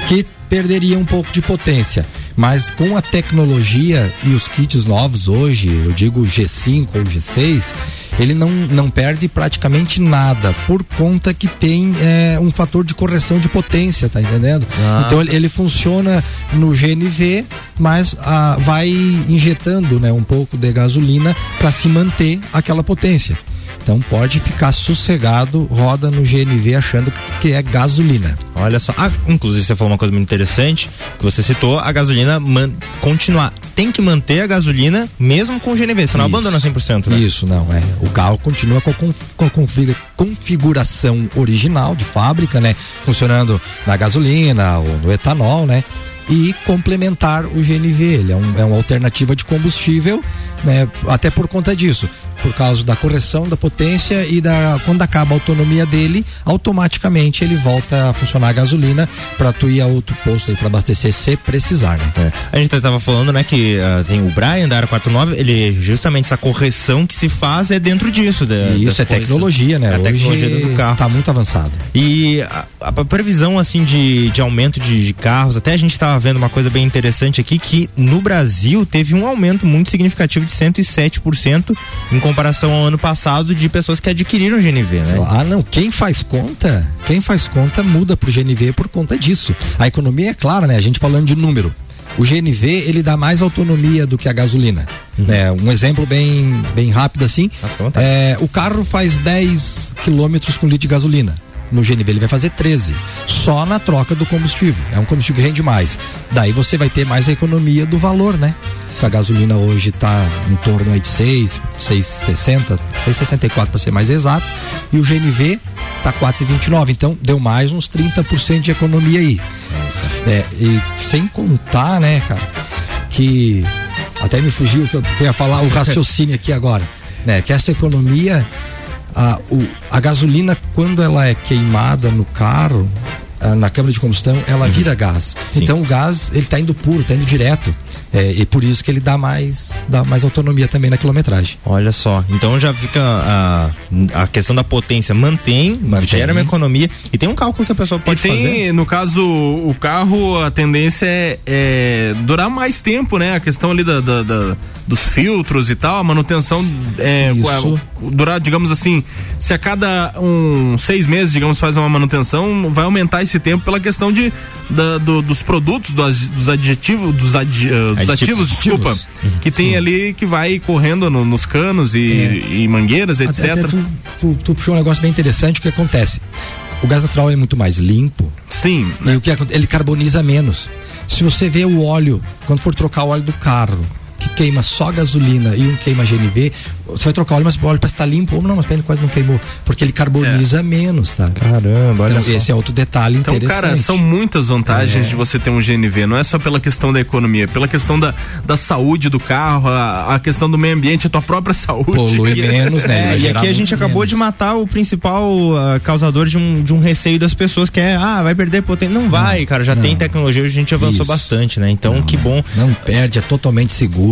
que perderia um pouco de potência. Mas com a tecnologia e os kits novos hoje, eu digo G5 ou G6, ele não, não perde praticamente nada, por conta que tem é, um fator de correção de potência, tá entendendo? Ah. Então ele, ele funciona no GNV, mas ah, vai injetando né, um pouco de gasolina para se manter aquela potência. Então pode ficar sossegado, roda no GNV achando que é gasolina. Olha só, ah, inclusive você falou uma coisa muito interessante, que você citou a gasolina man, continuar. Tem que manter a gasolina mesmo com o GNV, você não Isso. abandona 100%, né? Isso, não, é. O carro continua com a, com a config- configuração original de fábrica, né? Funcionando na gasolina ou no etanol, né? E complementar o GNV. Ele é, um, é uma alternativa de combustível, né? Até por conta disso. Por causa da correção da potência e da. Quando acaba a autonomia dele, automaticamente ele volta a funcionar a gasolina para tu ir a outro posto aí para abastecer se precisar, né? É. A gente tava falando, né, que ah, tem o Brian da área 49, ele justamente essa correção que se faz é dentro disso. Da, isso é coisas. tecnologia, né? É a Hoje tecnologia do carro. tá muito avançado. E a, a previsão assim de, de aumento de, de carros, até a gente estava vendo uma coisa bem interessante aqui que no Brasil teve um aumento muito significativo de 107% em comparação ao ano passado de pessoas que adquiriram GNV, né? Ah, não. Quem faz conta, quem faz conta muda pro GNV por conta disso. A economia é clara, né? A gente falando de número. O GNV ele dá mais autonomia do que a gasolina. Né? Um exemplo bem, bem rápido assim. É, o carro faz 10 quilômetros com litro de gasolina. No GNV ele vai fazer 13. Só na troca do combustível. É um combustível que rende mais. Daí você vai ter mais a economia do valor, né? Se a gasolina hoje está em torno aí de 6, 6,60, 6,64 para ser mais exato. E o GNV tá 4,29. Então deu mais uns 30% de economia aí. É, e sem contar, né, cara, que até me fugiu que eu ia falar o raciocínio aqui agora, né? Que essa economia, a, o, a gasolina quando ela é queimada no carro, ah, na câmara de combustão, ela vira gás. Então o gás ele está indo puro, está indo direto. É, e por isso que ele dá mais, dá mais autonomia também na quilometragem. Olha só, então já fica a, a questão da potência mantém, gera uma economia e tem um cálculo que a pessoa pode e tem, fazer. no caso, o carro, a tendência é, é durar mais tempo, né? A questão ali da, da- da- dos filtros e tal, a manutenção é, é, durar, digamos assim, se a cada um, seis meses, digamos, faz uma manutenção, vai aumentar esse tempo pela questão de, da- do- dos produtos, dos, dos adjetivos, dos, adi- eh, dos Aditivos. ativos, desculpa, Aditivos. que tem ali que vai correndo no- nos canos e, e mangueiras, etc. Até, até tu, tu, tu puxou um negócio bem interessante, o que acontece? O gás natural é muito mais limpo. Sim. E o que ele carboniza menos. Se você vê o óleo, quando for trocar o óleo do carro, que queima só gasolina e um queima GNV, você vai trocar o óleo, mas o óleo parece estar limpo, ou não, mas ele quase não queimou, porque ele carboniza menos, tá? Caramba, olha então, só. Esse é outro detalhe Então, interessante. cara, são muitas vantagens É. de você ter um GNV. Não é só pela questão da economia, é pela questão da, da saúde do carro, a, a questão do meio ambiente, a tua própria saúde. Polui menos, né? É, e aqui a gente acabou de matar o principal ah, causador de um, de um receio das pessoas, que é, ah, vai perder potência. Não vai, cara, já tem tecnologia, a gente avançou Isso. bastante, né? Então, que bom. Não perde, é totalmente seguro.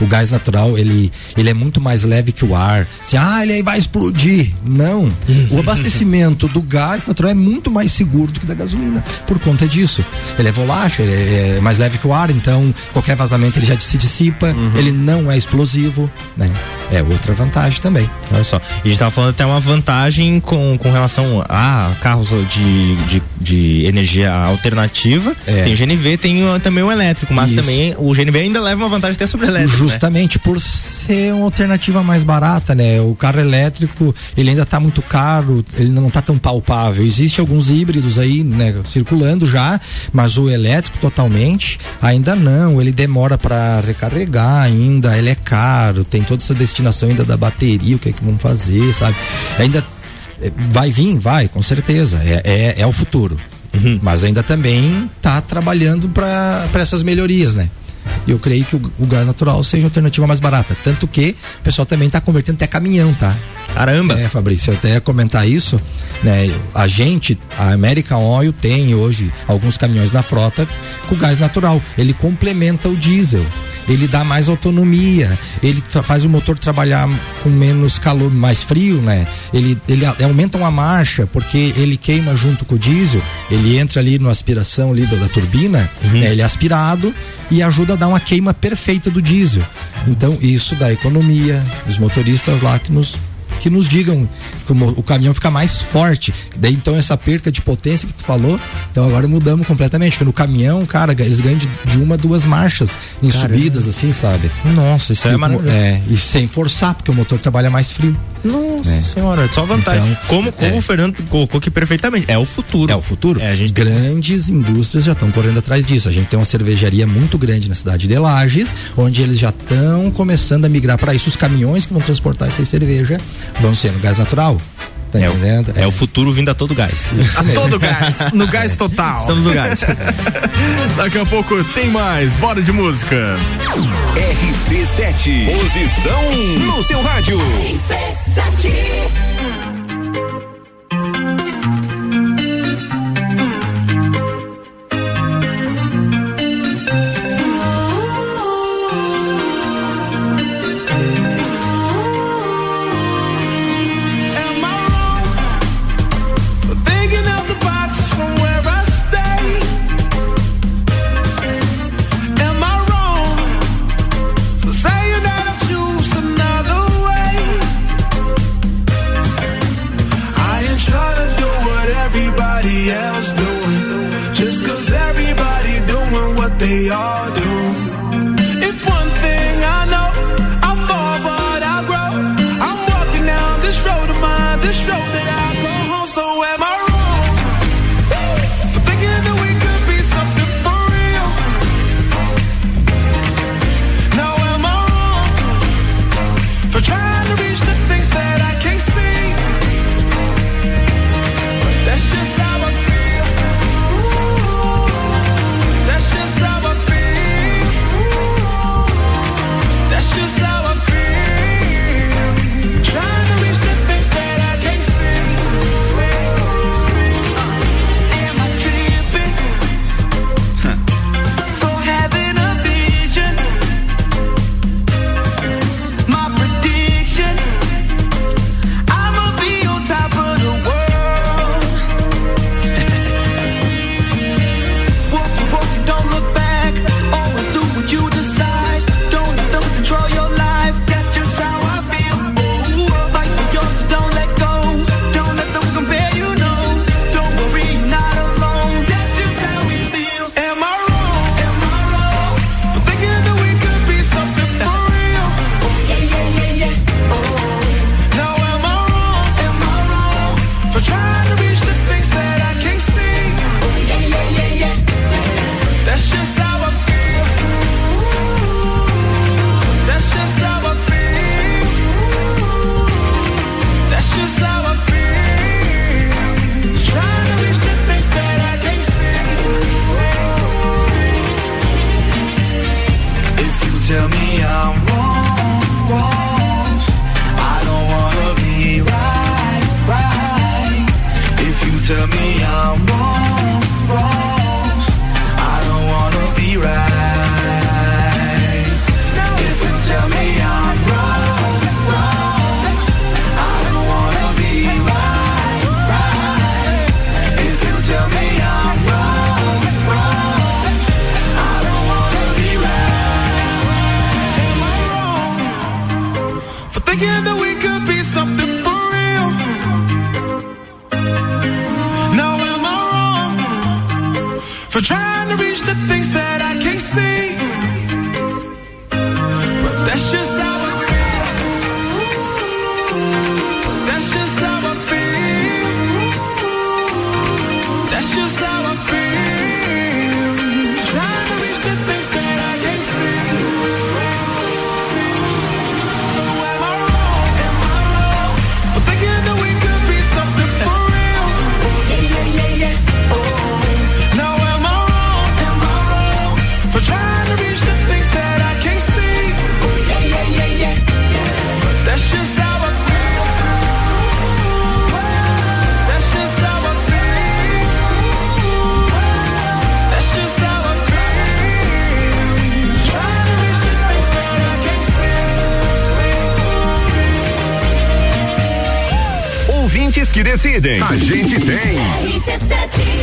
O gás natural, ele, ele é muito mais leve que o ar. Assim, ah, ele aí vai explodir. Não. O abastecimento do gás natural é muito mais seguro do que da gasolina. Por conta disso. Ele é volátil, ele é mais leve que o ar, então qualquer vazamento ele já se dissipa. Ele não é explosivo, né? É outra vantagem também. Olha só. E a gente tava falando até uma vantagem com, com relação a carros de, de, de energia alternativa. É. Tem o GNV, tem também o elétrico, mas Isso. também o GNV ainda leva uma vantagem até sobre elétrico. né? Justamente por ser uma alternativa mais barata, né? O carro elétrico, ele ainda tá muito caro, ele não tá tão palpável. Existem alguns híbridos aí, né, circulando já, mas o elétrico totalmente ainda não, ele demora para recarregar ainda, ele é caro, tem toda essa destinação ainda da bateria, o que é que vão fazer, sabe? Ainda eh, vai vir, vai, com certeza, é, é, é o futuro. Mas ainda também tá trabalhando para essas melhorias, né? E eu creio que o, o gás natural seja a alternativa mais barata. Tanto que o pessoal também está convertendo até caminhão, tá? Caramba! É, Fabrício, eu até ia comentar isso, né? A gente, a American Oil tem hoje alguns caminhões na frota com gás natural. Ele complementa o diesel. Ele dá mais autonomia, ele faz o motor trabalhar com menos calor, mais frio, né? Ele, ele a- aumenta uma marcha, porque ele queima junto com o diesel, ele entra ali no aspiração ali da, da turbina, né? ele é aspirado e ajuda a dar uma queima perfeita do diesel. Então, isso dá economia, os motoristas lá que nos que nos digam como o caminhão fica mais forte. Daí então essa perca de potência que tu falou, então agora mudamos completamente. Porque no caminhão, cara, eles ganham de, de uma, duas marchas em Caramba. subidas, assim, sabe? Nossa, isso é E o- maravilhoso. É, e sem forçar, porque o motor trabalha mais frio. Nossa É. senhora, só vantagem. Então, como como é. o Fernando colocou aqui perfeitamente, é o futuro. É o futuro. É, a gente Grandes indústrias já estão correndo atrás disso. A gente tem uma cervejaria muito grande na cidade de Lages, onde eles já estão começando a migrar para isso. Os caminhões que vão transportar essa cerveja vão ser no gás natural. Tá é, é, o futuro vindo a todo gás. A todo gás, no gás total. Estamos no gás. Daqui a pouco tem mais, bora de música. RC7, posição no seu rádio. RC7. decidem. A gente tem.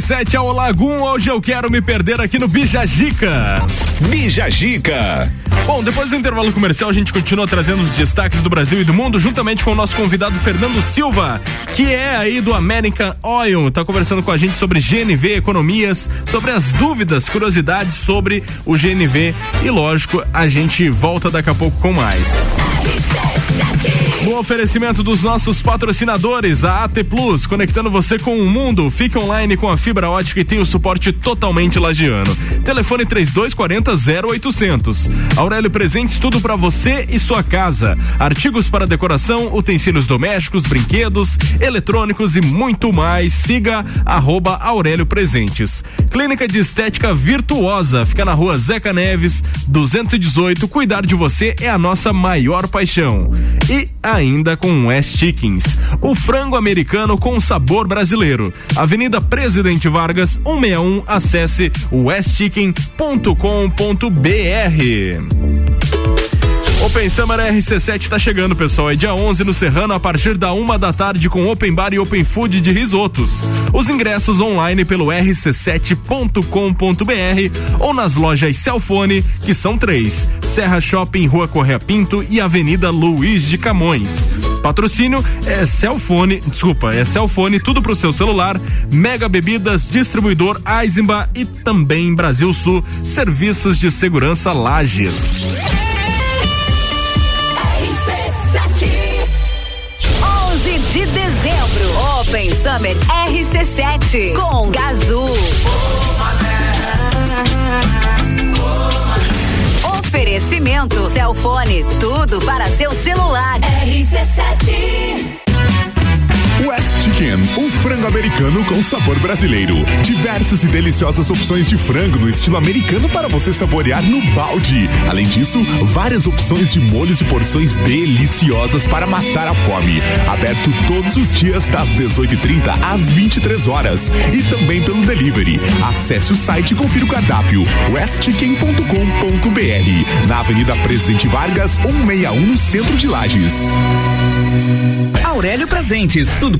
17 ao Lagum. Hoje eu quero me perder aqui no Bijajica. Bijajica. Bom, depois do intervalo comercial, a gente continua trazendo os destaques do Brasil e do mundo, juntamente com o nosso convidado Fernando Silva, que é aí do American Oil. Está conversando com a gente sobre GNV, economias, sobre as dúvidas, curiosidades sobre o GNV. E lógico, a gente volta daqui a pouco com mais. Um oferecimento dos nossos patrocinadores, a AT Plus, conectando você com o mundo. Fique online com a fibra ótica e tem o suporte totalmente lagiano. Telefone 3240 0800. Aurélio Presentes, tudo para você e sua casa. Artigos para decoração, utensílios domésticos, brinquedos, eletrônicos e muito mais. Siga arroba Aurélio Presentes. Clínica de Estética Virtuosa, fica na rua Zeca Neves, 218. Cuidar de você é a nossa maior paixão. E a ainda com West Chickens, o frango americano com sabor brasileiro. Avenida Presidente Vargas, 161, acesse westchicken.com.br. Open Summer RC7 tá chegando, pessoal. É dia 11 no Serrano, a partir da uma da tarde, com Open Bar e Open Food de risotos. Os ingressos online pelo rc7.com.br ou nas lojas Celfone, que são três: Serra Shopping, Rua Correia Pinto e Avenida Luiz de Camões. Patrocínio é Celfone, desculpa, é Celfone, tudo pro seu celular, Mega Bebidas, distribuidor Eisenbach e também Brasil Sul, serviços de segurança Lages. Open Summer RC7 com Gazul. Oferecimento Celfone, tudo para seu celular. RC7. West Chicken, um frango americano com sabor brasileiro. Diversas e deliciosas opções de frango no estilo americano para você saborear no balde. Além disso, várias opções de molhos e porções deliciosas para matar a fome. Aberto todos os dias das 18h30 às 23 horas e também pelo delivery. Acesse o site e confira o cardápio westchicken.com.br na Avenida Presidente Vargas, 161 no centro de Lages. Aurélio Presentes, tudo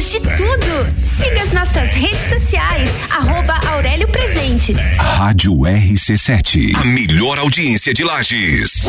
Temos de tudo. Siga as nossas redes sociais, arroba Aurélio Presentes. Rádio RC7. A melhor audiência de Lages.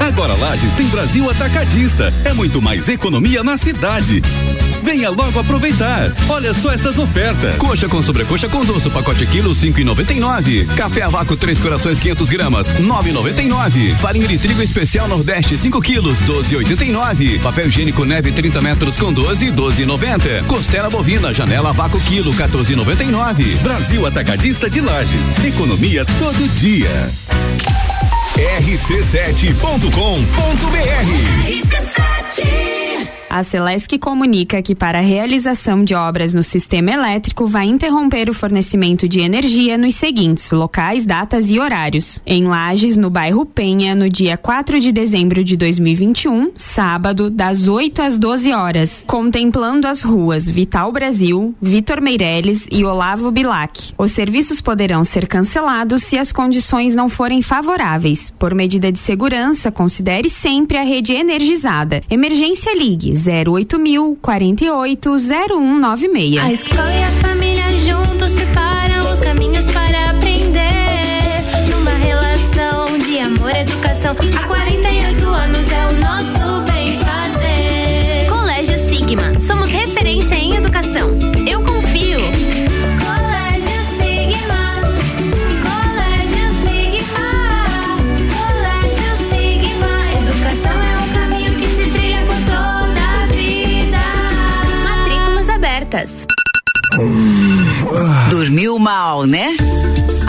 Agora Lages tem Brasil Atacadista. É muito mais economia na cidade. Venha logo aproveitar. Olha só essas ofertas. Coxa com sobrecoxa com doce, pacote quilo cinco e noventa e nove. Café a vácuo três corações 500 gramas nove e noventa e nove. Farinha de trigo especial Nordeste 5 quilos doze e oitenta e nove. Papel higiênico neve 30 metros com 12 doze e noventa. Costela bovina janela a vácuo quilo 14 e noventa e nove. Brasil Atacadista de Lages. Economia todo dia. rc7.com.br A Celesc comunica que para a realização de obras no sistema elétrico vai interromper o fornecimento de energia nos seguintes locais, datas e horários. Em Lages, no bairro Penha, no dia 4 de dezembro de 2021, sábado, das 8 às 12 horas, contemplando as ruas Vital Brasil, Vitor Meirelles e Olavo Bilac. Os serviços poderão ser cancelados se as condições não forem favoráveis. Por medida de segurança, considere sempre a rede energizada. Emergência Ligue 08000 48 0196. A escola e a família juntos preparam os caminhos para aprender. Numa relação de amor e educação. Dormiu mal, né?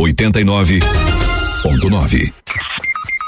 89.9.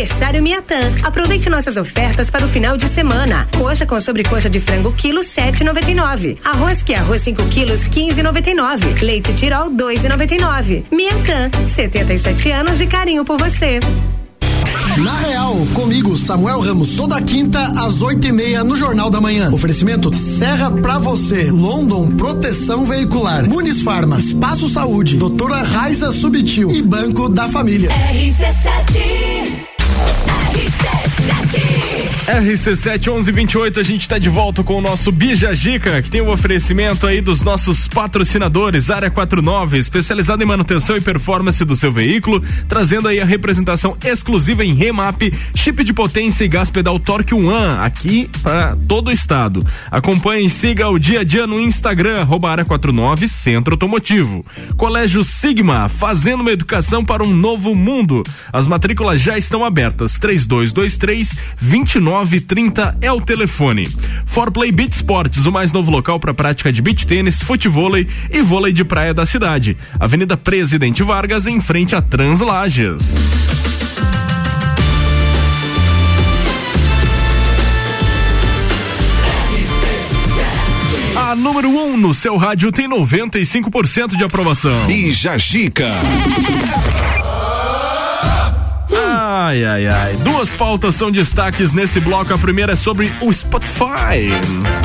Aniversário Miatã. Aproveite nossas ofertas para o final de semana. Coxa com sobrecoxa de frango quilo 7,99. Arroz que é arroz 5 quilos 15,99. Leite Tirol 2,99. Miatã, 77 anos de carinho por você. Na Real, comigo, Samuel Ramos, toda quinta às oito e meia no Jornal da Manhã. Oferecimento Serra pra você, London Proteção Veicular, Muniz Farma, Espaço Saúde, Doutora Raiza Subtil e Banco da Família. RC7 He says. RC7 1128, a gente está de volta com o nosso Bija Gica, que tem o um oferecimento aí dos nossos patrocinadores, Área 49, especializada em manutenção e performance do seu veículo, trazendo aí a representação exclusiva em remap, chip de potência e gás pedal Torque One, aqui para todo o estado. Acompanhe e siga o dia a dia no Instagram, Área 49 Centro Automotivo. Colégio Sigma, fazendo uma educação para um novo mundo. As matrículas já estão abertas, 3223 29 930 é o telefone. Forplay Beach Sports, o mais novo local para prática de beach tênis, futevôlei e vôlei de praia da cidade. Avenida Presidente Vargas, em frente a Translages. A número 1 um no seu rádio tem 95% de aprovação. Bija Gica. Ai, ai, ai. Duas pautas são destaques nesse bloco. A primeira é sobre o Spotify.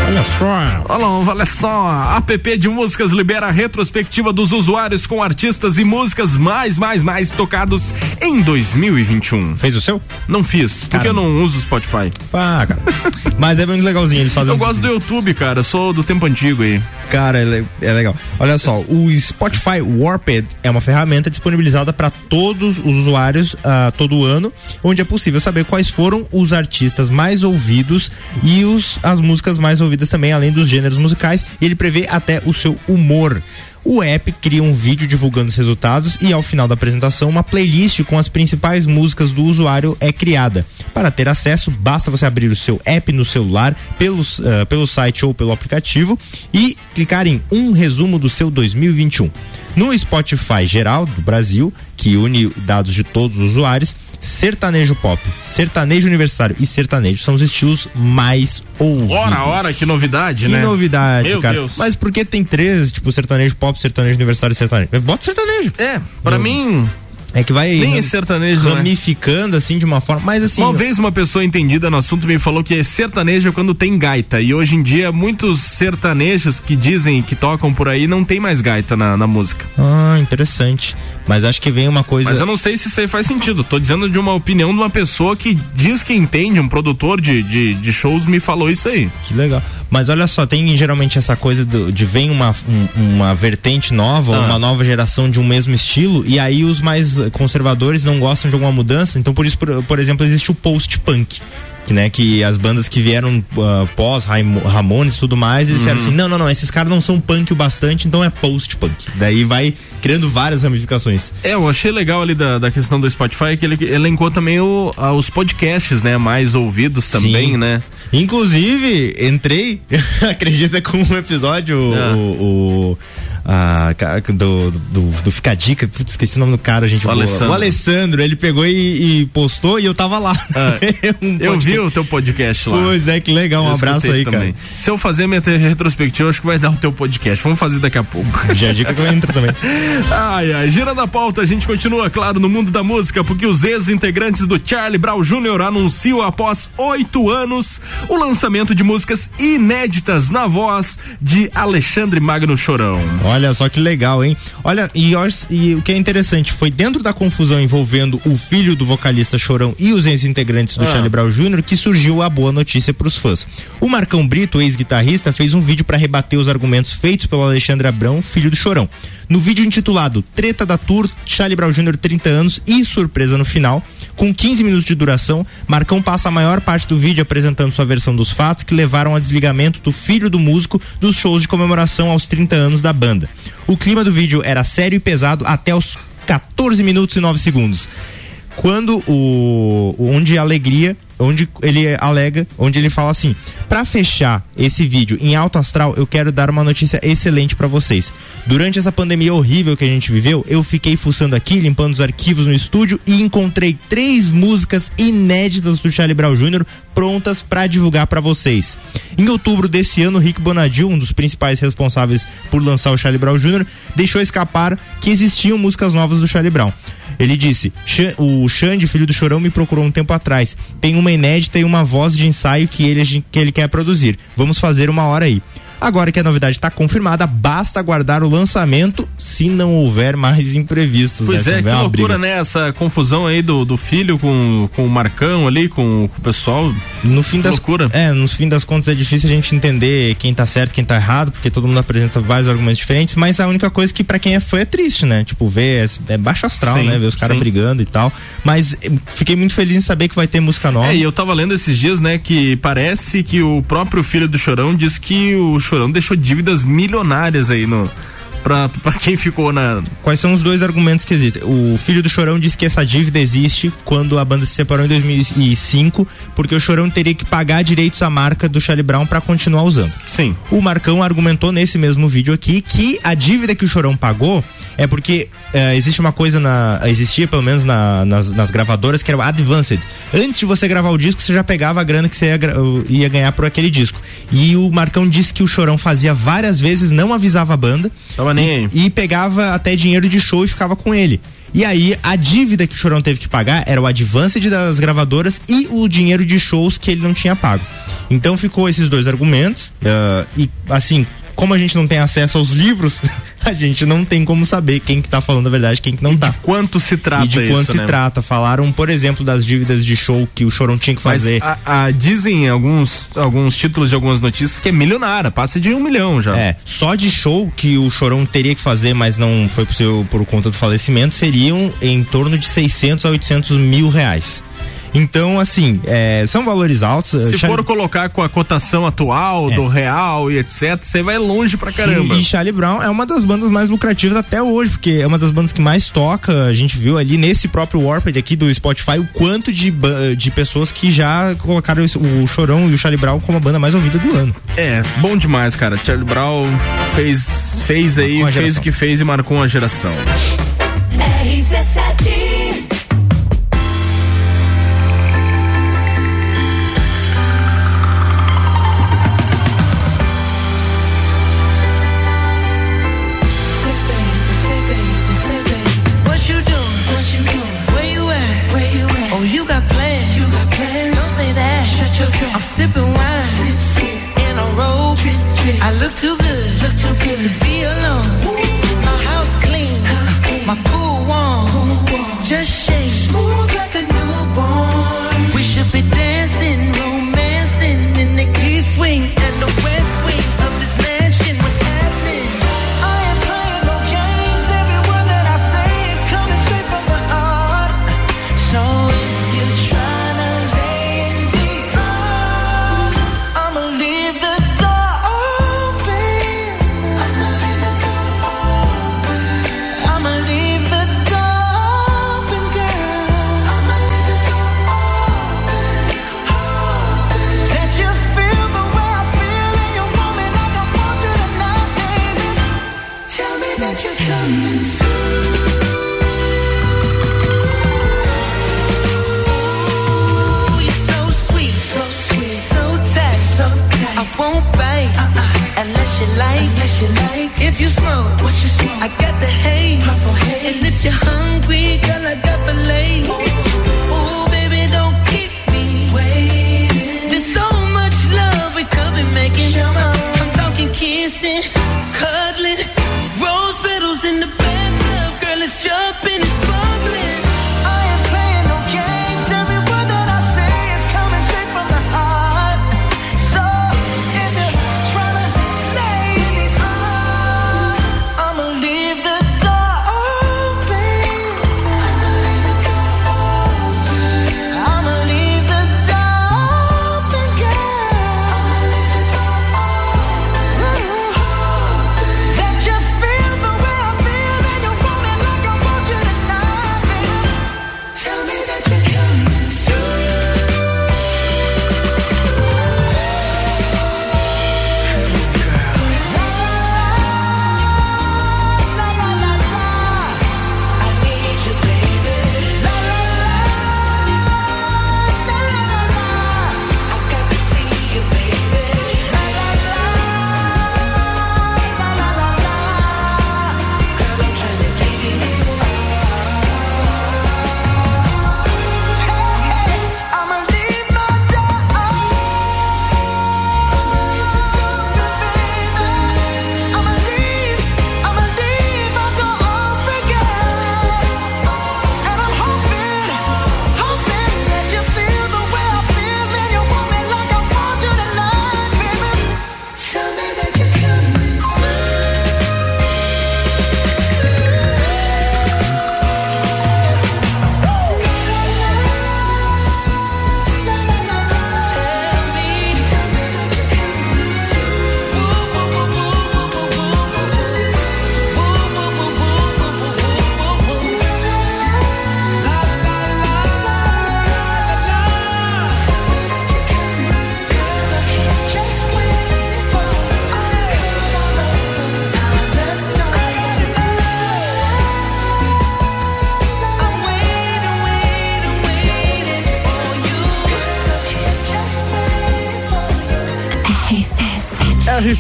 Olha só. Olha, olha só. App de músicas libera a retrospectiva dos usuários com artistas e músicas mais, mais, mais tocados em 2021. Fez o seu? Não fiz, porque eu não uso o Spotify. Ah, cara. Mas é muito legalzinho, eles fazem Eu gosto do YouTube, cara. Eu sou do tempo antigo aí. Cara, é legal. Olha só, o Spotify Warped é uma ferramenta disponibilizada para todos os usuários uh, todo ano, onde é possível saber quais foram os artistas mais ouvidos e os, as músicas mais ouvidas também, além dos gêneros musicais, e ele prevê até o seu humor. O app cria um vídeo divulgando os resultados e ao final da apresentação uma playlist com as principais músicas do usuário é criada. Para ter acesso, basta você abrir o seu app no celular, pelos, uh, pelo site ou pelo aplicativo e clicar em um resumo do seu 2021. No Spotify geral do Brasil, que une dados de todos os usuários, sertanejo pop, sertanejo universitário e sertanejo são os estilos mais ouvidos. Ora, ora, que novidade, que né? Que novidade, Meu cara. Deus. Mas por que tem três, tipo, sertanejo pop, sertanejo universitário e sertanejo? Bota sertanejo. É, pra mim. É que vai Nem ram- é sertanejo, né? ramificando assim de uma forma, mas assim. Uma vez uma pessoa entendida no assunto me falou que sertanejo é quando tem gaita. E hoje em dia, muitos sertanejos que dizem que tocam por aí não tem mais gaita na, na música. Ah, interessante. Mas acho que vem uma coisa. Mas eu não sei se isso aí faz sentido. Tô dizendo de uma opinião de uma pessoa que diz que entende, um produtor de, de, de shows me falou isso aí. Que legal. Mas olha só, tem geralmente essa coisa do- de vem uma, um- uma vertente nova, Ah. uma nova geração de um mesmo estilo, e aí os mais conservadores não gostam de alguma mudança. Então, por isso, por, por exemplo, existe o post-punk. Que, né, que as bandas que vieram ah, pós Ramones e tudo mais, eles disseram Uhum. assim: não, não, não, esses caras não são punk o bastante, então é post-punk. Daí vai criando várias ramificações. É, eu achei legal ali da, da questão do Spotify que ele elencou também o, a- os podcasts, né? Mais ouvidos também, Sim. né? Inclusive, entrei, acredita, com um episódio, Ah. o. o a, do, do, do Fica Dica, putz, esqueci o nome do cara, gente. O Alessandro. O Alessandro, ele pegou e, e postou e eu tava lá. Um Eu vi o teu podcast lá. Pois é, que legal, um Eu abraço aí, também. cara. Se eu fazer minha retrospectiva, acho que vai dar o teu podcast. Vamos fazer daqui a pouco. Já é dica que eu entro também. Ai, ai, gira da pauta, a gente continua, claro, no mundo da música, porque os ex-integrantes do Charlie Brown Jr. anunciam após oito anos o lançamento de músicas inéditas na voz de Alexandre Magno Chorão. Olha só que legal, hein? Olha, e, os- e o que é interessante, foi dentro da confusão envolvendo o filho do vocalista Chorão e os ex-integrantes do Ah. Charlie Brown Jr. que surgiu a boa notícia pros fãs. O Marcão Brito, ex-guitarrista, fez um vídeo para rebater os argumentos feitos pelo Alexandre Abrão, filho do Chorão. No vídeo intitulado Treta da Tour, Charlie Brown Jr. 30 anos e surpresa no final, com 15 minutos de duração, Marcão passa a maior parte do vídeo apresentando sua versão dos fatos que levaram ao desligamento do filho do músico dos shows de comemoração aos 30 anos da banda. O clima do vídeo era sério e pesado até os 14 minutos e 9 segundos. Quando o onde a alegria, onde ele alega, onde ele fala assim: "Para fechar esse vídeo em alto astral, eu quero dar uma notícia excelente para vocês. Durante essa pandemia horrível que a gente viveu, eu fiquei fuçando aqui, limpando os arquivos no estúdio e encontrei três músicas inéditas do Charlie Brown Jr. prontas para divulgar para vocês. Em outubro desse ano, Rick Bonadil, um dos principais responsáveis por lançar o Charlie Brown Jr., deixou escapar que existiam músicas novas do Charlie Brown. Ele disse: o Xande, filho do Chorão, me procurou um tempo atrás. Tem uma inédita e uma voz de ensaio que ele, que ele quer produzir. Vamos fazer uma hora aí. Agora que a novidade está confirmada, basta aguardar o lançamento se não houver mais imprevistos. Pois né? é, que loucura, né? Essa confusão aí do, do filho com, com o Marcão ali, com, com o pessoal. No fim das loucura. É, no fim das contas é difícil a gente entender quem tá certo, quem tá errado, porque todo mundo apresenta vários argumentos diferentes, mas a única coisa que para quem é fã é triste, né? Tipo, ver é, é baixo astral, Sim, né? Ver os caras brigando e tal. Mas eh, fiquei muito feliz em saber que vai ter música nova. É, e eu tava lendo esses dias, né, que parece que o próprio filho do Chorão diz que o Chorão deixou dívidas milionárias aí no. Pra quem ficou na. Quais são os dois argumentos que existem? O filho do Chorão disse que essa dívida existe quando a banda se separou em 2005, porque o Chorão teria que pagar direitos à marca do Charlie Brown para continuar usando. Sim. O Marcão argumentou nesse mesmo vídeo aqui que a dívida que o Chorão pagou é porque eh, existe uma coisa na. existia pelo menos na- nas, nas gravadoras que era o Advanced. Antes de você gravar o disco, você já pegava a grana que você ia, ia ganhar por aquele disco. E o Marcão disse que o Chorão fazia várias vezes, não avisava a banda. Tava nem aí. E pegava até dinheiro de show e ficava com ele. E aí, a dívida que o Chorão teve que pagar era o advanced das gravadoras e o dinheiro de shows que ele não tinha pago. Então ficou esses dois argumentos. ah, e assim, como a gente não tem acesso aos livros, a gente não tem como saber quem que tá falando a verdade e quem que não tá. Quanto se trata E de quanto isso, se né? trata. Falaram, por exemplo, das dívidas de show que o Chorão tinha que Mas fazer. a- a- dizem alguns, alguns títulos de algumas notícias que é milionária, passa de um milhão já. É, só de show que o Chorão teria que fazer, mas não foi possível por conta do falecimento, seriam em torno de 600 a 800 mil reais. Então, assim, é, são valores altos. Se Charlie- for colocar com a cotação atual do real e etc, você vai longe pra caramba. E Charlie Brown é uma das bandas mais lucrativas até hoje, porque é uma das bandas que mais toca. A gente viu ali nesse próprio Warped aqui do Spotify o quanto de, de pessoas que já colocaram o Chorão e o Charlie Brown como a banda mais ouvida do ano. É, bom demais, cara. Charlie Brown fez, fez aí, fez o que fez e marcou uma geração. RC7 sipping wine. In a robe. I look too good. Look too good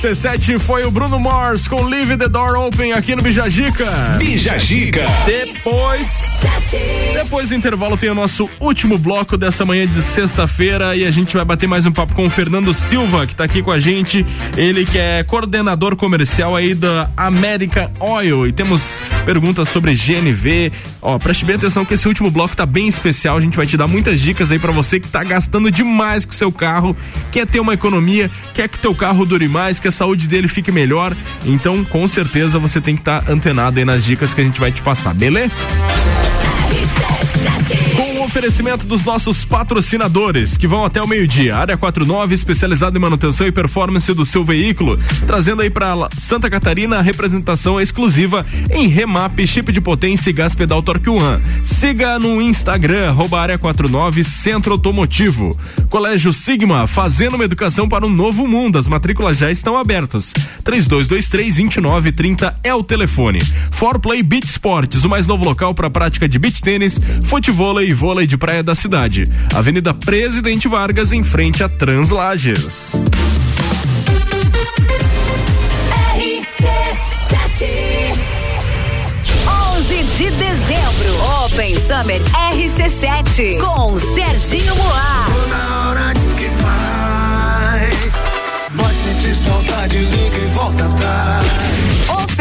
RC7 foi o Bruno Mars com Leave the Door Open aqui no Bijagica. Bijagica. Depois. Depois do intervalo tem o nosso último bloco dessa manhã de sexta-feira e a gente vai bater mais um papo com o Fernando Silva, que tá aqui com a gente. Ele que é coordenador comercial aí da American Oil. E temos perguntas sobre GNV. Ó, preste bem atenção que esse último bloco tá bem especial. A gente vai te dar muitas dicas aí para você que tá gastando demais com o seu carro, quer ter uma economia, quer que teu carro dure mais, que a saúde dele fique melhor. Então, com certeza você tem que estar tá antenado aí nas dicas que a gente vai te passar, beleza? Oferecimento dos nossos patrocinadores, que vão até o meio-dia. Área 49, especializada em manutenção e performance do seu veículo. Trazendo aí para Santa Catarina a representação exclusiva em remap, chip de potência e gás pedal Torque One. Siga no Instagram, área 49 Centro Automotivo. Colégio Sigma, fazendo uma educação para um novo mundo. As matrículas já estão abertas. 3223 2930 é o telefone. For Play Beach Sports, o mais novo local para prática de beach tênis, futebol e vôlei de praia da cidade. Avenida Presidente Vargas, em frente a Translages. de dezembro, Open Summer RC7 com Serginho Moá. Na hora diz que vai, vai sentir saudade, liga e volta atrás.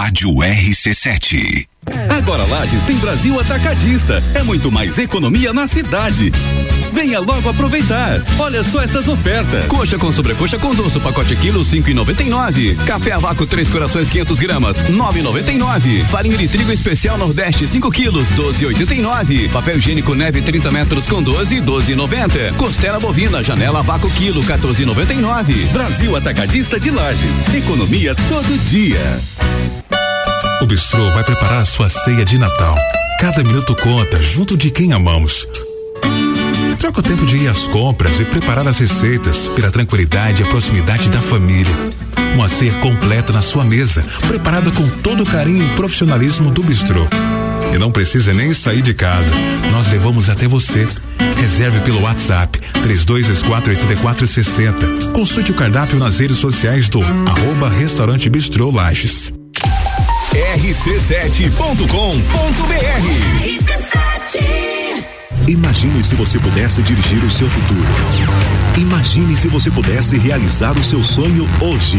Rádio RC7. Agora Lages tem Brasil Atacadista. É muito mais economia na cidade. Venha logo aproveitar. Olha só essas ofertas. Coxa com sobrecoxa com doce, pacote quilo cinco e noventa e nove. Café a vácuo três corações 500 gramas nove e noventa e nove. Farinha de trigo especial Nordeste 5 quilos doze e oitenta e nove. Papel higiênico neve 30 metros com 12 doze e noventa. Costela bovina janela vácuo quilo 14 e noventa e nove. Brasil Atacadista de Lages. Economia todo dia. O Bistrô vai preparar sua ceia de Natal. Cada minuto conta, junto de quem amamos. Troca o tempo de ir às compras e preparar as receitas pela tranquilidade e a proximidade da família. Uma ceia completa na sua mesa, preparada com todo o carinho e profissionalismo do Bistrô. E não precisa nem sair de casa. Nós levamos até você. Reserve pelo WhatsApp 32248460. Consulte o cardápio nas redes sociais do arroba Restaurante Bistrô Lages. rc7.com.br Imagine se você pudesse dirigir o seu futuro. Imagine se você pudesse realizar o seu sonho hoje.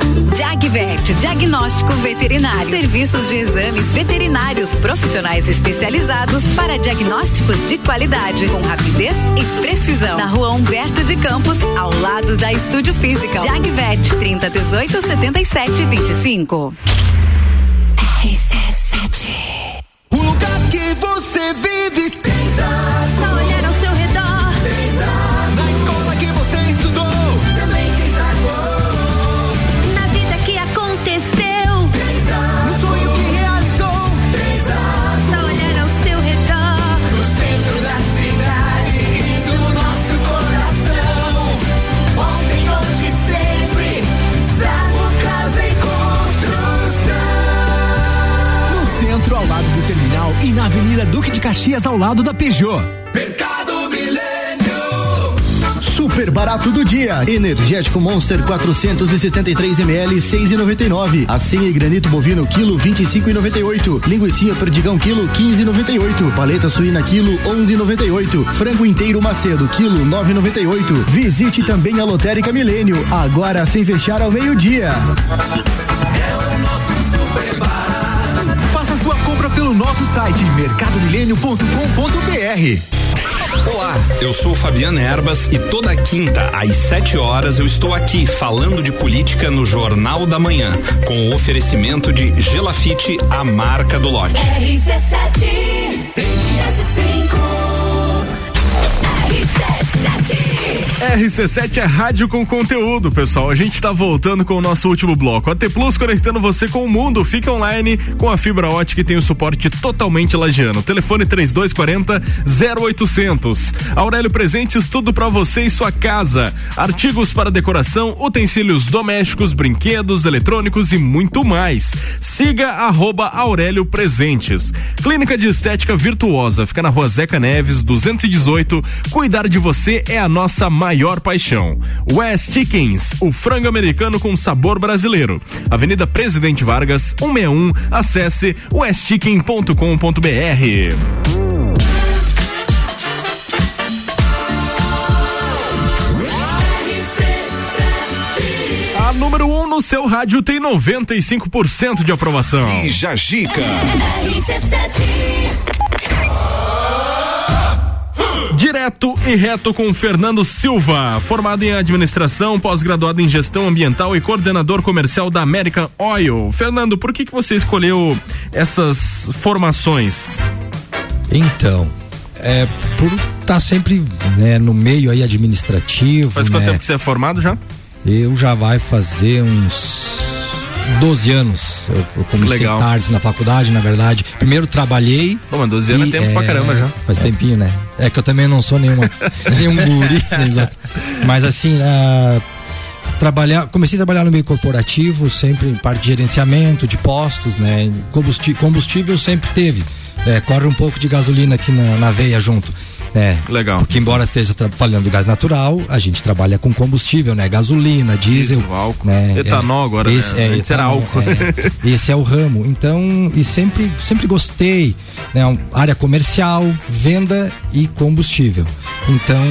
Jagvet, diagnóstico veterinário. Serviços de exames veterinários profissionais especializados para diagnósticos de qualidade, com rapidez e precisão. Na rua Humberto de Campos, ao lado da Estúdio Física. Jagvet, 30 18 77 25. RC7. O lugar que você vive tem e na Avenida Duque de Caxias, ao lado da Peugeot. Mercado Milênio. Super barato do dia. Energético Monster 473 ml 6,99. Asinha e granito bovino quilo 25,98. Linguiça perdigão quilo 15,98. Paleta suína quilo 11,98. Frango inteiro macedo quilo 9,98. Visite também a Lotérica Milênio, agora sem fechar ao meio-dia. Pelo nosso site mercadomilênio.com.br. Olá, eu sou Fabiana Erbas e toda quinta às 7 horas eu estou aqui falando de política no Jornal da Manhã, com o oferecimento de Gelafite, a marca do lote. RC7 é rádio com conteúdo, pessoal. A gente está voltando com o nosso último bloco. A T Plus conectando você com o mundo. Fica online com a fibra ótica e tem o suporte totalmente lagiano. Telefone 3240 0800. Aurélio Presentes, tudo para você e sua casa. Artigos para decoração, utensílios domésticos, brinquedos, eletrônicos e muito mais. Siga arroba Aurélio Presentes. Clínica de Estética Virtuosa. Fica na rua Zeca Neves, 218. Cuidar de você é a nossa maior paixão. West Chickens, o frango americano com sabor brasileiro. Avenida Presidente Vargas, 161. Acesse westchicken.com.br. A número 1 um no seu rádio tem 95% de aprovação. Bija Gica. Direto e reto com Fernando Silva, formado em administração, pós-graduado em gestão ambiental e coordenador comercial da American Oil. Fernando, por que que você escolheu essas formações? Então, é por estar sempre né, no meio aí administrativo. Faz quanto né? tempo que você é formado já? Eu já vai fazer uns 12 anos. Eu, eu comecei Legal. tarde na faculdade, na verdade. Primeiro trabalhei. Pô, mas 12 anos é tempo pra caramba já. Faz tempinho, né? É que eu também não sou nenhuma, nenhum guri. né. Mas assim, ah, trabalhar, comecei a trabalhar no meio corporativo, sempre em parte de gerenciamento, de postos, né? Combustível, combustível sempre teve. É, corre um pouco de gasolina aqui na, na veia junto. É, Legal. Porque embora esteja trabalhando gás natural, a gente trabalha com combustível, né? Gasolina, diesel, Diesel, álcool. né? Etanol agora, né? esse, é, Antes era etanol, álcool. é. esse é o ramo. Então, e sempre, sempre gostei, né? Área comercial, venda e combustível. Então,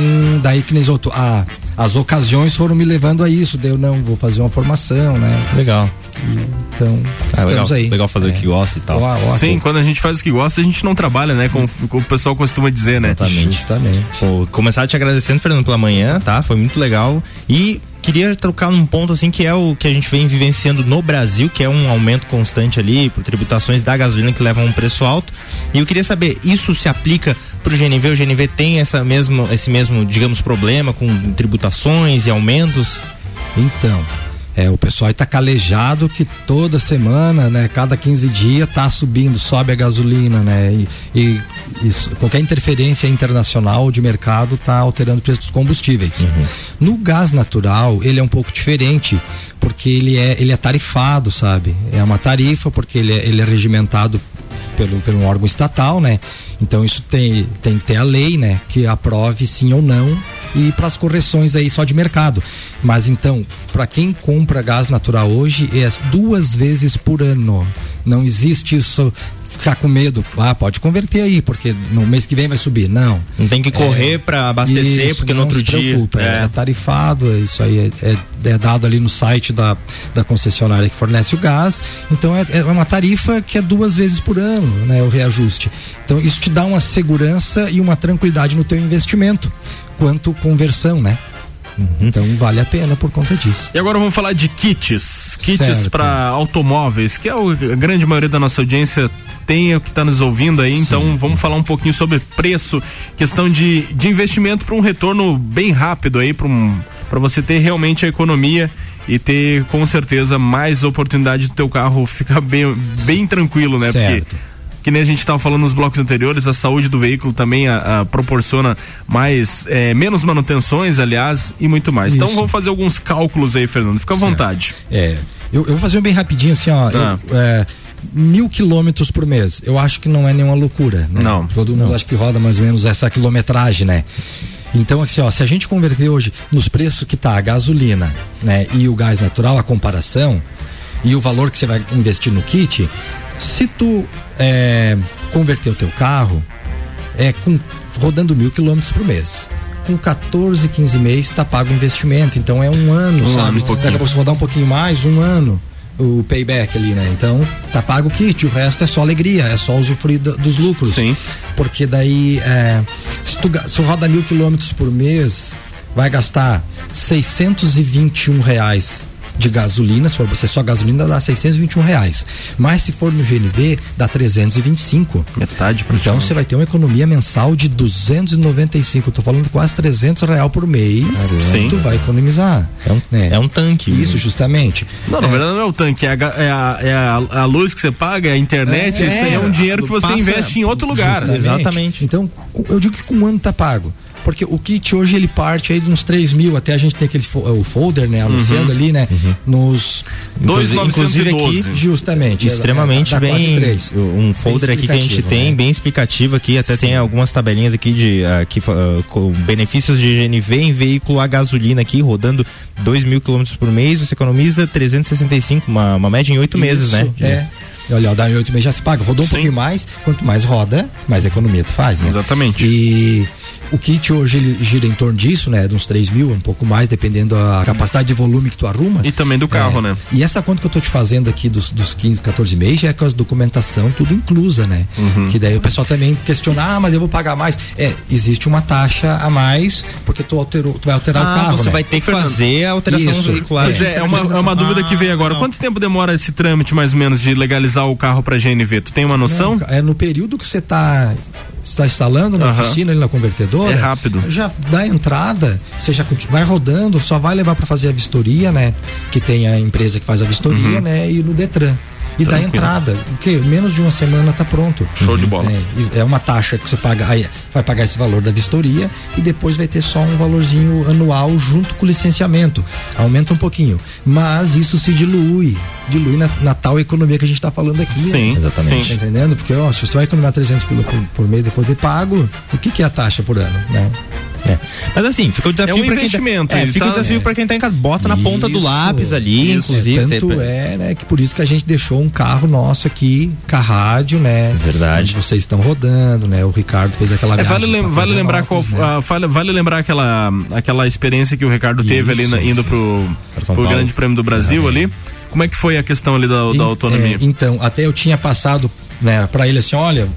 daí que nem outro, a, as ocasiões foram me levando a isso. Daí eu não vou fazer uma formação, né? Legal. Então, Ah, estamos legal, aí. legal fazer o que gosta e tal. Ó, ó, Sim, quando a gente faz o que gosta, a gente não trabalha, né? Como, como o pessoal costuma dizer, né? Exatamente. Justamente. Pô, começar te agradecendo, Fernando, pela manhã, tá? Foi muito legal. E queria trocar num ponto assim que é o que a gente vem vivenciando no Brasil, que é um aumento constante ali por tributações da gasolina que levam a um preço alto. E eu queria saber, isso se aplica pro GNV? O GNV tem essa mesmo, esse mesmo, digamos, problema com tributações e aumentos? Então, é, o pessoal está calejado que toda semana, né, cada 15 dias tá subindo, sobe a gasolina, né? E, e isso, qualquer interferência internacional de mercado tá alterando o preço dos combustíveis. No gás natural, ele é um pouco diferente, porque ele é, ele é tarifado, sabe? É uma tarifa, porque ele é, ele é regimentado pelo, pelo órgão estatal, né? Então isso tem, tem que ter a lei, né? Que aprove sim ou não e para as correções aí só de mercado. Mas então, para quem compra gás natural hoje, é duas vezes por ano. Não existe isso ficar com medo. Ah, pode converter aí, porque no mês que vem vai subir. Não. Não tem que correr pra abastecer, Isso, porque no outro dia. preocupa, é. tarifado, isso aí é, é- é dado ali no site da, da concessionária que fornece o gás. Então é, é uma tarifa que é duas vezes por ano, né? O reajuste. Então isso te dá uma segurança e uma tranquilidade no teu investimento, quanto conversão, né? Uhum. Então vale a pena por conta disso. E agora vamos falar de kits. Kits para automóveis, que é o, a grande maioria da nossa audiência tem o que está nos ouvindo aí. Então vamos falar um pouquinho sobre preço, questão de, de investimento para um retorno bem rápido aí, para um, você ter realmente a economia e ter com certeza mais oportunidade do teu carro ficar bem, bem tranquilo, né? Certo. Porque que nem a gente estava falando nos blocos anteriores, a saúde do veículo também a, a proporciona mais, é, menos manutenções, aliás, e muito mais. Então Isso. vamos fazer alguns cálculos aí, Fernando. Fica à vontade. É. Eu, eu vou fazer um bem rapidinho assim, ó. Tá. Eu, é, mil quilômetros por mês, eu acho que não é nenhuma loucura. Né? Não. Todo mundo acha que roda mais ou menos essa quilometragem, né? Então, assim, ó, se a gente converter hoje nos preços que tá a gasolina, né, e o gás natural, a comparação, e o valor que você vai investir no kit, se tu é, converter o teu carro, é com rodando mil quilômetros por mês. Com 14, 15 meses tá pago o investimento. Então é um ano, Um sabe? ano, um pouquinho. Daqui a pouco rodar um pouquinho mais, um ano. O payback ali, né? Então, tá pago o kit, o resto é só alegria, é só usufruir do- dos lucros. Sim. Porque daí, é, se, tu, se tu roda mil quilômetros por mês, vai gastar 621 reais de gasolina, se for você só gasolina, dá 621 reais. Mas se for no GNV, dá 325. Metade, Então você vai ter uma economia mensal de 295. Eu tô falando quase 300 real por mês. Sim. Tu vai economizar. É um, é um tanque. Isso, justamente. Não, na verdade não é o tanque, é a, é a, é a, a luz que você paga, é a internet, É, isso aí é um dinheiro que você investe em outro lugar. Justamente. Então, cu- eu digo que com um ano tá pago. Porque o kit hoje ele parte aí de uns 3 mil, até a gente tem aquele o folder, né? Anunciando Uhum. ali, né? Nos. Inclusive- inclusive aqui, justamente. extremamente dá quase bem um folder aqui que a gente explicativo, tem né? bem explicativo aqui até tem algumas tabelinhas aqui de ah, que, fa- ah, com benefícios de GNV em veículo a gasolina aqui rodando 2 mil quilômetros por mês você economiza 365 uma, uma média em oito meses né É. Olha, dá em oito meses já se paga. Rodou um pouquinho mais, quanto mais roda, mais economia tu faz, né? Exatamente. E o kit hoje ele gira em torno disso, né? De uns 3 mil, um pouco mais, dependendo da capacidade de volume que tu arruma. E também do carro, É. né? E essa conta que eu tô te fazendo aqui dos, dos 15, 14 meses já é com as documentação tudo inclusa, né? Uhum. Que daí o pessoal também questiona, ah, mas eu vou pagar mais. É, existe uma taxa a mais, porque tu, alterou, tu vai alterar Ah, o carro, você né? vai ter que fazer a alteração Isso. veicular. Pois é, é uma, é uma dúvida que veio agora. Quanto tempo demora esse trâmite, mais ou menos, de legalizar o carro pra GNV? Tu tem uma noção? Não, é no período que você está está instalando na oficina, ali na convertedora. É rápido. Já dá entrada, você já vai rodando, só vai levar para fazer a vistoria, né? Que tem a empresa que faz a vistoria, Uhum. né? E no Detran. E dá a Tranquilo. entrada. O quê? Menos de uma semana tá pronto. Show de bola. É, é uma taxa que você paga, aí vai pagar esse valor da vistoria e depois vai ter só um valorzinho anual junto com o licenciamento. Aumenta um pouquinho. Mas isso se dilui. Dilui na, na tal economia que a gente está falando aqui. Sim, né? exatamente. Tá entendendo? Porque, ó, se você vai economizar 300 pila por, por mês depois de pago, o que, que é a taxa por ano? Né? Mas assim, fica o desafio É um pra quem investimento, tá, é, ele fica tá- o desafio é. pra quem tá em casa, bota na ponta do lápis ali, isso. inclusive. Tanto ter- é, né, que por isso que a gente deixou um carro nosso aqui, com a rádio, né? Verdade. Onde vocês estão rodando, né? O Ricardo fez aquela É, vale, lem- vale lembrar qual, né? ah, vale, vale lembrar aquela, aquela experiência que o Ricardo teve ali na- indo pro, pro. Grande Prêmio do Brasil ali. Como é que foi a questão ali da, da En- autonomia? é, então, até eu tinha passado, né, para ele assim, olha,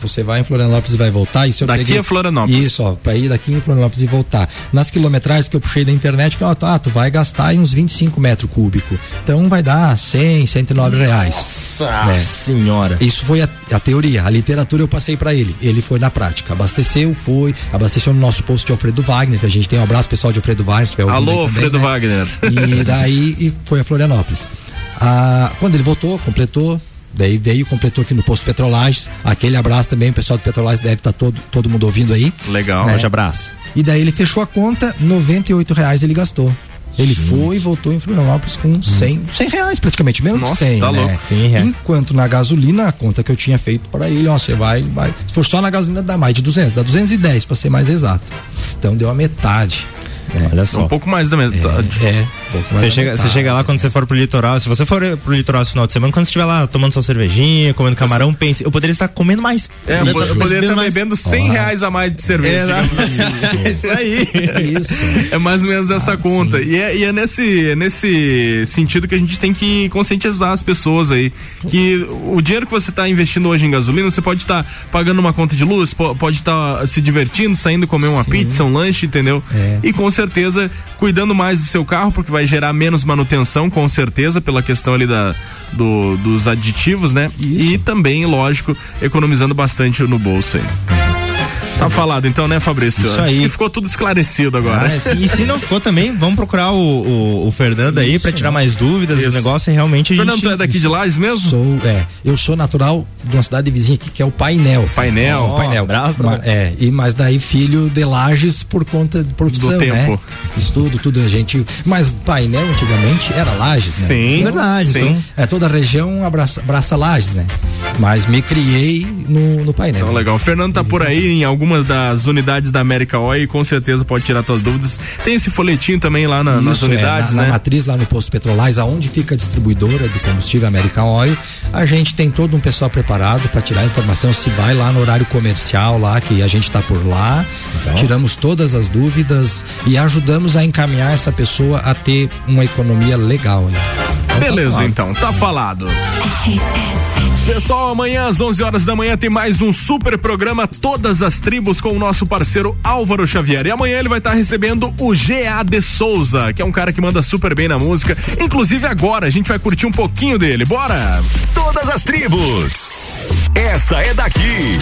você vai em Florianópolis e vai voltar. Isso eu Daqui peguei- a Florianópolis. Isso, ó, pra ir daqui em Florianópolis e voltar. Nas quilometragens que eu puxei da internet, que, ó, tá, tu vai gastar aí uns 25 metros cúbicos. Então vai dar 100, 109 reais. Nossa né? senhora. Isso foi a, a teoria, a literatura eu passei pra ele. Ele foi na prática. Abasteceu, foi, abasteceu no nosso posto de Alfredo Wagner, que a gente tem um abraço pessoal de Alfredo Wagner. Alô, aí também, Fredo né? Wagner. E daí e foi a Florianópolis. Ah, quando ele voltou, completou. Daí veio, completou aqui no posto Petrolages. Aquele abraço também, o pessoal do Petrolages deve estar todo, todo mundo ouvindo aí. Legal. Né? Abraço. E daí ele fechou a conta, 98 reais ele gastou. Ele foi e voltou em Florianópolis com 100, 100 reais praticamente, menos Nossa, de 100, tá né? louco. 100 reais. Enquanto na gasolina, a conta que eu tinha feito para ele, ó, você vai, vai. Se for só na gasolina, dá mais de 200, dá 210 para ser mais exato. Então deu a metade. Olha só. Um pouco mais da metade. É, é pouco mais Você da chega, você chega lá quando você for pro litoral. Se você for pro litoral esse final de semana, quando você estiver lá tomando sua cervejinha, comendo camarão, pense, eu poderia estar comendo mais. É, eu Eu poderia estar mais- bebendo 100 reais a mais de cerveja. É, assim. É isso aí. Isso. É mais ou menos essa conta. E é, e é nesse, é nesse sentido que a gente tem que conscientizar as pessoas aí. Que o dinheiro que você está investindo hoje em gasolina, você pode estar pagando uma conta de luz, po- pode estar se divertindo, saindo comer uma pizza, um lanche, entendeu? É. E com certeza cuidando mais do seu carro, porque vai gerar menos manutenção, com certeza, pela questão ali da, do- dos aditivos, né? E também, lógico, economizando bastante no bolso aí. Tá falado então, né, Fabrício? Isso Acho aí. que ficou tudo esclarecido agora. Ah, e se não ficou também, vamos procurar o, o, o Fernando aí Isso, pra tirar né? mais dúvidas. O negócio é realmente Fernando, gente... tu é daqui de Lages mesmo? Sou, é. Eu sou natural de uma cidade vizinha aqui que é o Painel. Painel. Ó, Painel. abraço pra é, e mas daí filho de Lages por conta de profissão, Do tempo. né? Estudo, tudo a gente, mas Painel antigamente era Lages, né? Sim, Então, verdade, sim. Então, é toda a região abraça, abraça Lages, né? Mas me criei no, no Painel. Então, legal. O Fernando tá por aí em algumas das unidades da América Oil e com certeza pode tirar tuas dúvidas. Tem esse folhetim também lá na- nas Isso, unidades, é, na, né? na matriz lá no posto Petrolais, aonde fica a distribuidora de combustível American Oil, a gente tem todo um pessoal preparado para tirar a informação. Se vai lá no horário comercial lá, que a gente está por lá, tiramos todas as dúvidas e ajudamos a encaminhar essa pessoa a ter uma economia legal. Né? Então, tá Beleza, falado. então, tá falado. Pessoal, amanhã às 11 horas da manhã tem mais um super programa Todas as Tribos com o nosso parceiro Álvaro Xavier. E amanhã ele vai estar recebendo o GA de Souza, que é um cara que manda super bem na música. Inclusive agora a gente vai curtir um pouquinho dele. Bora! Todas as tribos. Essa é daqui.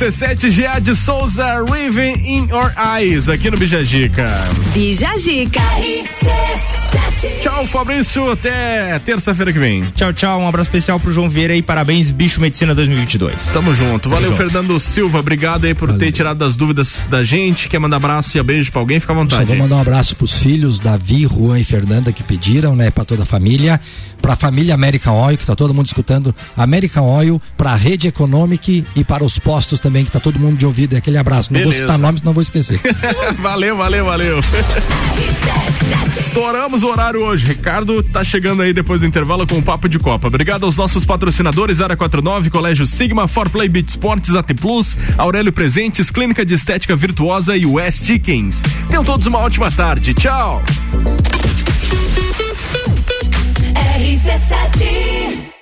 RC7 GA de Souza, Riven in Your Eyes, aqui no Bijagica. Bijagica. Tchau, Fabrício. Até terça-feira que vem. Tchau, tchau. Um abraço especial pro João Vieira e parabéns, Bicho Medicina 2022. Tamo junto. Valeu, junto. Fernando Silva. Obrigado aí por Valeu. ter tirado das dúvidas da gente. Quer mandar abraço e beijo pra alguém? Fica à Só vontade. vou mandar um abraço pros filhos, Davi, Juan e Fernanda, que pediram, né, pra toda a família. Pra família American Oil, que tá todo mundo escutando. American Oil, pra rede Economic e para os postos também, que tá todo mundo de ouvido. Aquele abraço. Não vou citar nomes, não vou esquecer. valeu, valeu, valeu. Estouramos o horário hoje. Ricardo tá chegando aí depois do intervalo com o Papo de Copa. Obrigado aos nossos patrocinadores, Área 49, Colégio Sigma, For Play Beat Sports, AT Plus, Aurélio Presentes, Clínica de Estética Virtuosa e West Chickens. Tenham todos uma ótima tarde. Tchau. RC7